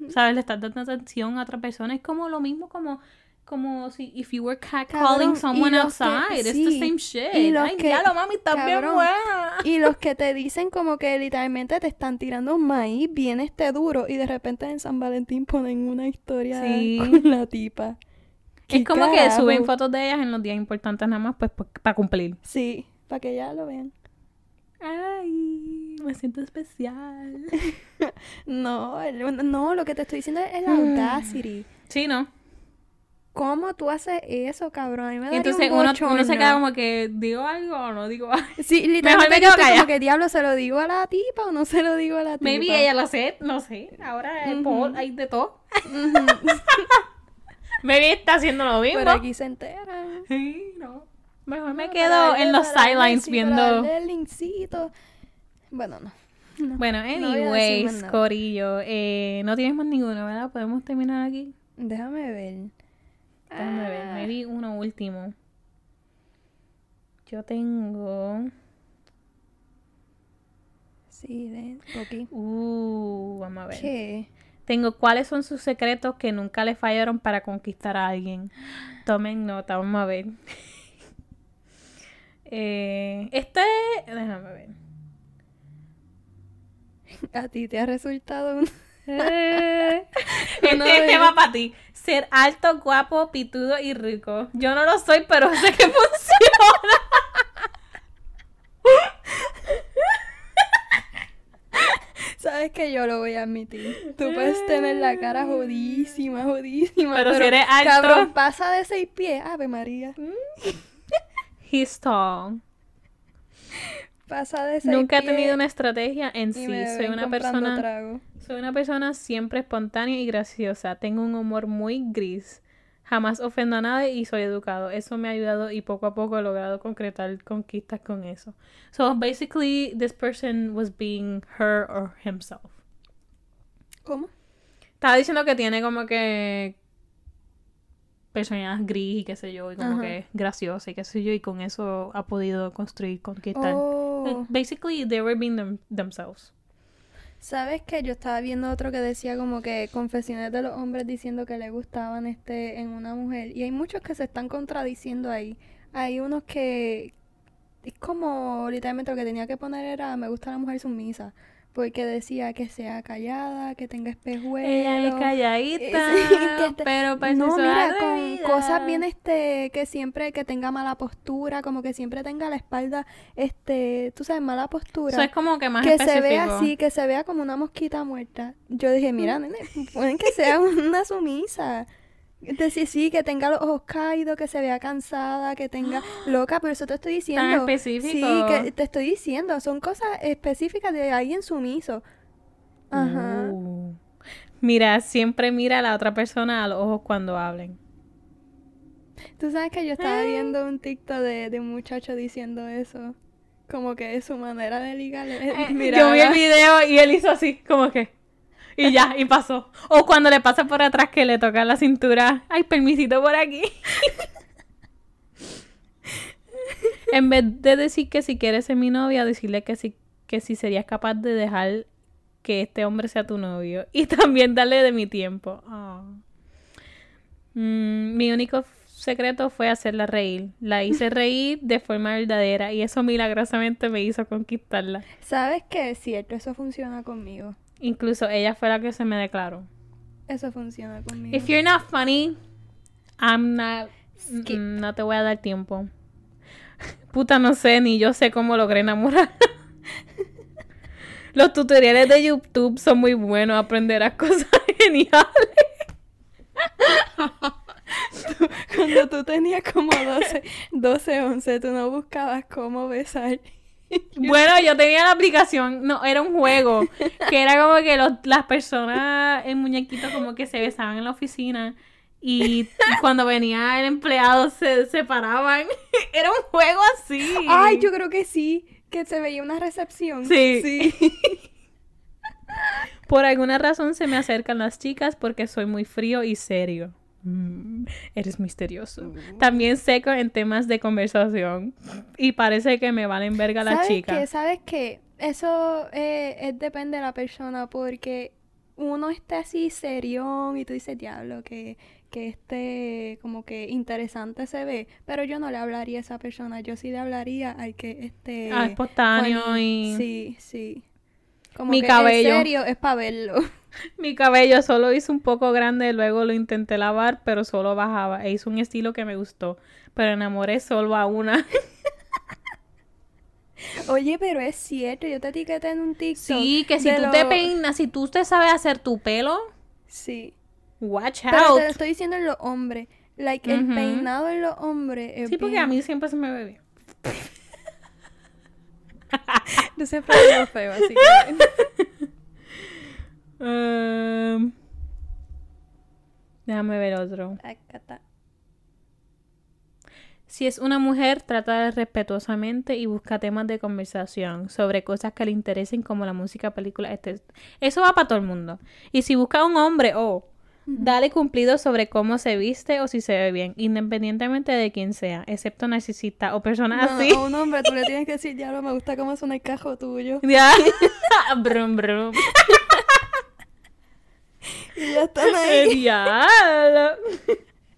Speaker 1: ¿Sabes? Le estás dando atención a otra persona. Es como lo mismo como... Como si if you were catcalling someone
Speaker 2: los que-
Speaker 1: outside. It's the
Speaker 2: sí,
Speaker 1: same shit.
Speaker 2: y los
Speaker 1: Ay,
Speaker 2: que-
Speaker 1: diablo, mami,
Speaker 2: cabrón,
Speaker 1: buena.
Speaker 2: Y los que te dicen como que literalmente te están tirando un maíz bien este duro y de repente en San Valentín ponen una historia
Speaker 1: Sí.
Speaker 2: con la tipa. ¿Qué
Speaker 1: Es como que suben fotos de ellas en los días importantes nada más pues para cumplir.
Speaker 2: Sí, para que ya lo vean.
Speaker 1: Ay, me siento especial.
Speaker 2: No, no, lo que te estoy diciendo es el
Speaker 1: Mm.
Speaker 2: audacity.
Speaker 1: Sí, ¿no?
Speaker 2: ¿Cómo tú haces eso, cabrón? A mí me daría
Speaker 1: entonces
Speaker 2: un
Speaker 1: uno, uno se queda como que, ¿digo algo o no digo algo?
Speaker 2: Sí, literalmente
Speaker 1: me
Speaker 2: yo
Speaker 1: quedo
Speaker 2: como que diablo, ¿se lo digo a la tipa o no se lo digo a la tipa?
Speaker 1: Maybe ella lo sé, no sé. Ahora el
Speaker 2: Ujú.
Speaker 1: Paul hay de todo. Maybe está haciendo lo mismo.
Speaker 2: Por aquí se enteran.
Speaker 1: Sí, no. Mejor me
Speaker 2: No,
Speaker 1: quedo en los sidelines viendo...
Speaker 2: el linkcito. Bueno, no. No.
Speaker 1: Bueno, anyways. Corillo, eh, no tienes más ninguno, ¿verdad? Podemos terminar aquí.
Speaker 2: Déjame ver.
Speaker 1: Déjame ver,
Speaker 2: Ah,
Speaker 1: maybe uno último. Yo tengo...
Speaker 2: Sí, de... Ok.
Speaker 1: Uh, vamos a ver.
Speaker 2: ¿Qué?
Speaker 1: Tengo cuáles son sus secretos que nunca le fallaron para conquistar a alguien. Tomen nota, vamos a ver. eh, este, déjame ver.
Speaker 2: ¿A ti te ha resultado un...
Speaker 1: Eh, este, va para ti. Ser alto, guapo, pitudo y rico. Yo no lo soy, pero sé que funciona.
Speaker 2: Sabes que yo lo voy a admitir. Tú puedes tener la cara jodísima, jodísima.
Speaker 1: Pero si eres alto-
Speaker 2: Cabrón, pasa de seis pies. Ave María.
Speaker 1: He's tall.
Speaker 2: Pasa de seis
Speaker 1: Nunca he
Speaker 2: pies
Speaker 1: tenido una estrategia en sí. Soy una persona
Speaker 2: trago.
Speaker 1: Soy una persona siempre espontánea y graciosa. Tengo un humor muy gris. Jamás ofendo a nadie y soy educado. Eso me ha ayudado y poco a poco he logrado concretar conquistas con eso. So basically, this person was being her or himself.
Speaker 2: ¿Cómo?
Speaker 1: Estaba diciendo que tiene como que personalidad gris y qué sé yo, y como
Speaker 2: Ajá.
Speaker 1: que graciosa y qué sé yo, y con eso ha podido construir, conquistar.
Speaker 2: Oh.
Speaker 1: Basically, they were being them- themselves.
Speaker 2: ¿Sabes qué? Yo estaba viendo otro que decía como que confesiones de los hombres diciendo que le gustaban este en una mujer. Y hay muchos que se están contradiciendo ahí. Hay unos que es como literalmente lo que tenía que poner era me gusta la mujer sumisa. Porque decía que sea callada, que tenga espejuelos.
Speaker 1: Ella es calladita,
Speaker 2: Sí, que este-
Speaker 1: pero para
Speaker 2: no, mira, con cosas bien este, que siempre que tenga mala postura, como que siempre tenga la espalda, este, tú sabes, mala postura.
Speaker 1: Eso es como que más
Speaker 2: que
Speaker 1: específico.
Speaker 2: se vea así, que se vea como una mosquita muerta. Yo dije, mira, nene, pueden que sea una sumisa. Decir sí, que tenga los ojos caídos, que se vea cansada, que tenga loca, pero eso te estoy diciendo.
Speaker 1: Tan específico.
Speaker 2: Sí, que te estoy diciendo, son cosas específicas de alguien sumiso. Ajá.
Speaker 1: Uh. Mira, siempre mira a la otra persona a los ojos cuando hablen.
Speaker 2: Tú sabes que yo estaba viendo un TikTok de, de un muchacho diciendo eso. Como que es su manera de ligar.
Speaker 1: Eh,
Speaker 2: mirar
Speaker 1: Yo vi el video y él hizo así, como que. Y ya, y pasó. O cuando le pasa por atrás que le toca la cintura. Ay, permisito por aquí. en vez de decir que si quieres ser mi novia, decirle que si, que si serías capaz de dejar que este hombre sea tu novio. Y también darle de mi tiempo. Ah. Mm, mi único secreto fue hacerla reír. La hice reír de forma verdadera y eso milagrosamente me hizo conquistarla.
Speaker 2: ¿Sabes qué? Es cierto, eso funciona conmigo.
Speaker 1: Incluso ella fue la que se me declaró.
Speaker 2: Eso funciona conmigo.
Speaker 1: If you're not funny, I'm not.
Speaker 2: Skip.
Speaker 1: mm, No te voy a dar tiempo. Puta, no sé, ni yo sé cómo logré enamorar. Los tutoriales de YouTube son muy buenos, aprenderás cosas geniales.
Speaker 2: Cuando tú tenías como 12, 12, 11, tú no buscabas cómo besar.
Speaker 1: Bueno, yo tenía la aplicación, no, era un juego, que era como que los- las personas en muñequitos como que se besaban en la oficina y cuando venía el empleado se separaban. Era un juego así.
Speaker 2: Ay, yo creo que sí, que se veía una recepción.
Speaker 1: Sí.
Speaker 2: Sí.
Speaker 1: Por alguna razón se me acercan las chicas porque soy muy frío y serio. Mm, eres misterioso. También seco en temas de conversación. Y parece que me valen verga las
Speaker 2: ¿Sabes
Speaker 1: chicas.
Speaker 2: qué? ¿Sabes qué? Eso eh, es- depende de la persona porque uno está así serión y tú dices, diablo, que, que este como que interesante se ve, pero yo no le hablaría a esa persona, yo sí le hablaría al que este
Speaker 1: Ah, espontáneo y-
Speaker 2: Sí, sí. Como
Speaker 1: Mi
Speaker 2: que
Speaker 1: cabello.
Speaker 2: en serio es para verlo.
Speaker 1: Mi cabello solo hizo un poco grande, luego lo intenté lavar, pero solo bajaba. E hizo un estilo que me gustó. Pero enamoré solo a una.
Speaker 2: Oye, pero es cierto, yo te etiqueté en un TikTok.
Speaker 1: Sí, que si tú te peinas, si tú te sabes hacer tu pelo,
Speaker 2: Sí.
Speaker 1: watch
Speaker 2: Pero
Speaker 1: out.
Speaker 2: te lo estoy diciendo en los hombres. Like, el peinado en los hombres es
Speaker 1: Sí, porque a mí siempre se me ve bien.
Speaker 2: Yo siempre digo feo, así que...
Speaker 1: Um, déjame ver otro.
Speaker 2: Acá está.
Speaker 1: Si es una mujer, trata respetuosamente y busca temas de conversación sobre cosas que le interesen como la música, películas, etc. Eso va para todo el mundo. Y si busca un hombre, oh, dale cumplido sobre cómo se viste o si se ve bien, independientemente de quién sea, excepto narcisista o personas
Speaker 2: No,
Speaker 1: así.
Speaker 2: A un hombre tú le tienes que decir, diablo, me gusta cómo suena el cajo tuyo.
Speaker 1: Ya. brum, brum.
Speaker 2: Y ya están ahí.
Speaker 1: Diablo.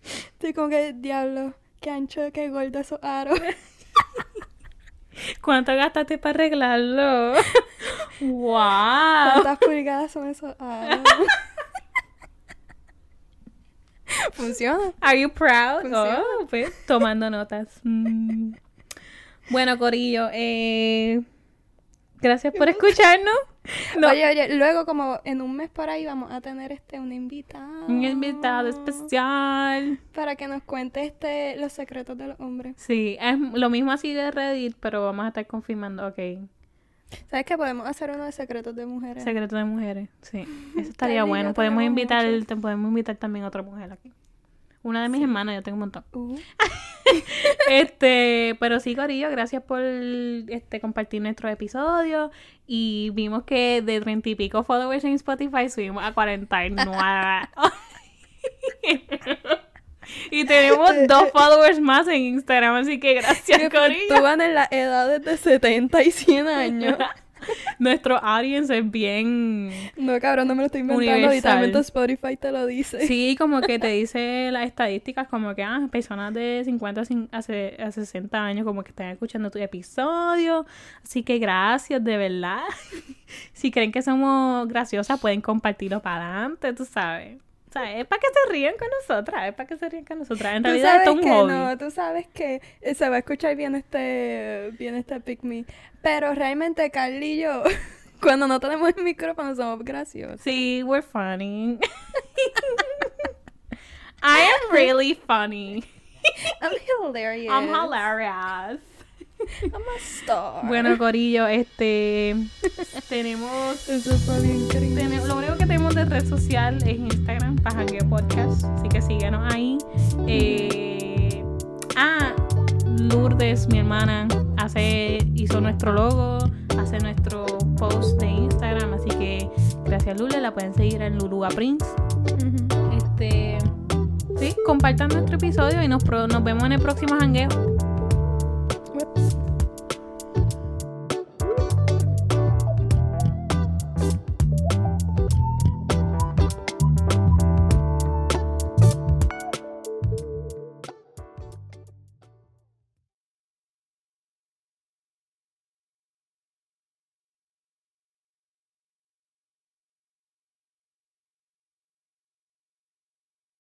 Speaker 2: Estoy como que, diablo, qué ancho, qué gordo esos aros.
Speaker 1: ¿Cuánto gastaste para arreglarlo? wow.
Speaker 2: ¿Cuántas pulgadas son esos aros? Funciona.
Speaker 1: Are you proud?
Speaker 2: Funciona.
Speaker 1: Oh, pues, tomando notas. Mm. Bueno, Corillo, eh, gracias por escucharnos. No,
Speaker 2: Oye, oye, luego como en un mes por ahí vamos a tener este un invitado.
Speaker 1: un invitado especial.
Speaker 2: Para que nos cuente este los secretos de los hombres.
Speaker 1: Sí, es lo mismo así de Reddit, pero vamos a estar confirmando, ok.
Speaker 2: ¿Sabes qué? Podemos hacer uno de secretos de mujeres.
Speaker 1: Secreto de mujeres, sí. Eso estaría bueno. Podemos invitar,
Speaker 2: muchos.
Speaker 1: te podemos invitar también a otra mujer aquí. Una de mis hermanas, yo tengo un montón.
Speaker 2: Uh,
Speaker 1: Este, pero sí, Corillo, gracias por este compartir nuestro episodio. Y vimos que de treinta y pico followers en Spotify subimos a 49. y tenemos dos followers más en Instagram, así que gracias, Corillo.
Speaker 2: fluctúan en las edades de 70 y 100 años.
Speaker 1: Nuestro audience es bien.
Speaker 2: No, cabrón, no me lo estoy inventando. Literalmente Spotify te lo dice.
Speaker 1: Sí, como que te dice las estadísticas, como que ah, personas de 50 a a 60 años, como que están escuchando tu episodio. Así que gracias, de verdad. si creen que somos graciosas, pueden compartirlo para adelante, tú sabes. O sea, es para que se rían con nosotras, es para que se rían con nosotras. En realidad esto es un
Speaker 2: que
Speaker 1: hobby.
Speaker 2: no, tú sabes que eh, se va a escuchar bien este, bien este pick me. Pero realmente Carly y yo, cuando no tenemos el micrófono, somos graciosos.
Speaker 1: Sí, we're funny. I am really funny.
Speaker 2: I'm hilarious.
Speaker 1: I'm hilarious.
Speaker 2: I'm a star.
Speaker 1: Bueno, Corillo, este. tenemos.
Speaker 2: Eso está bien.
Speaker 1: Tenemos- lo único que tenemos de red social es Instagram, Pajangueo Podcast. Así que síguenos ahí. Eh, ah, Lourdes, mi hermana, hace, hizo nuestro logo, hace nuestro post de Instagram. Así que gracias, Lule. La pueden seguir en Luluga Prince. Este. Sí, compartan nuestro episodio y nos, nos vemos en el próximo jangueo. Whoops.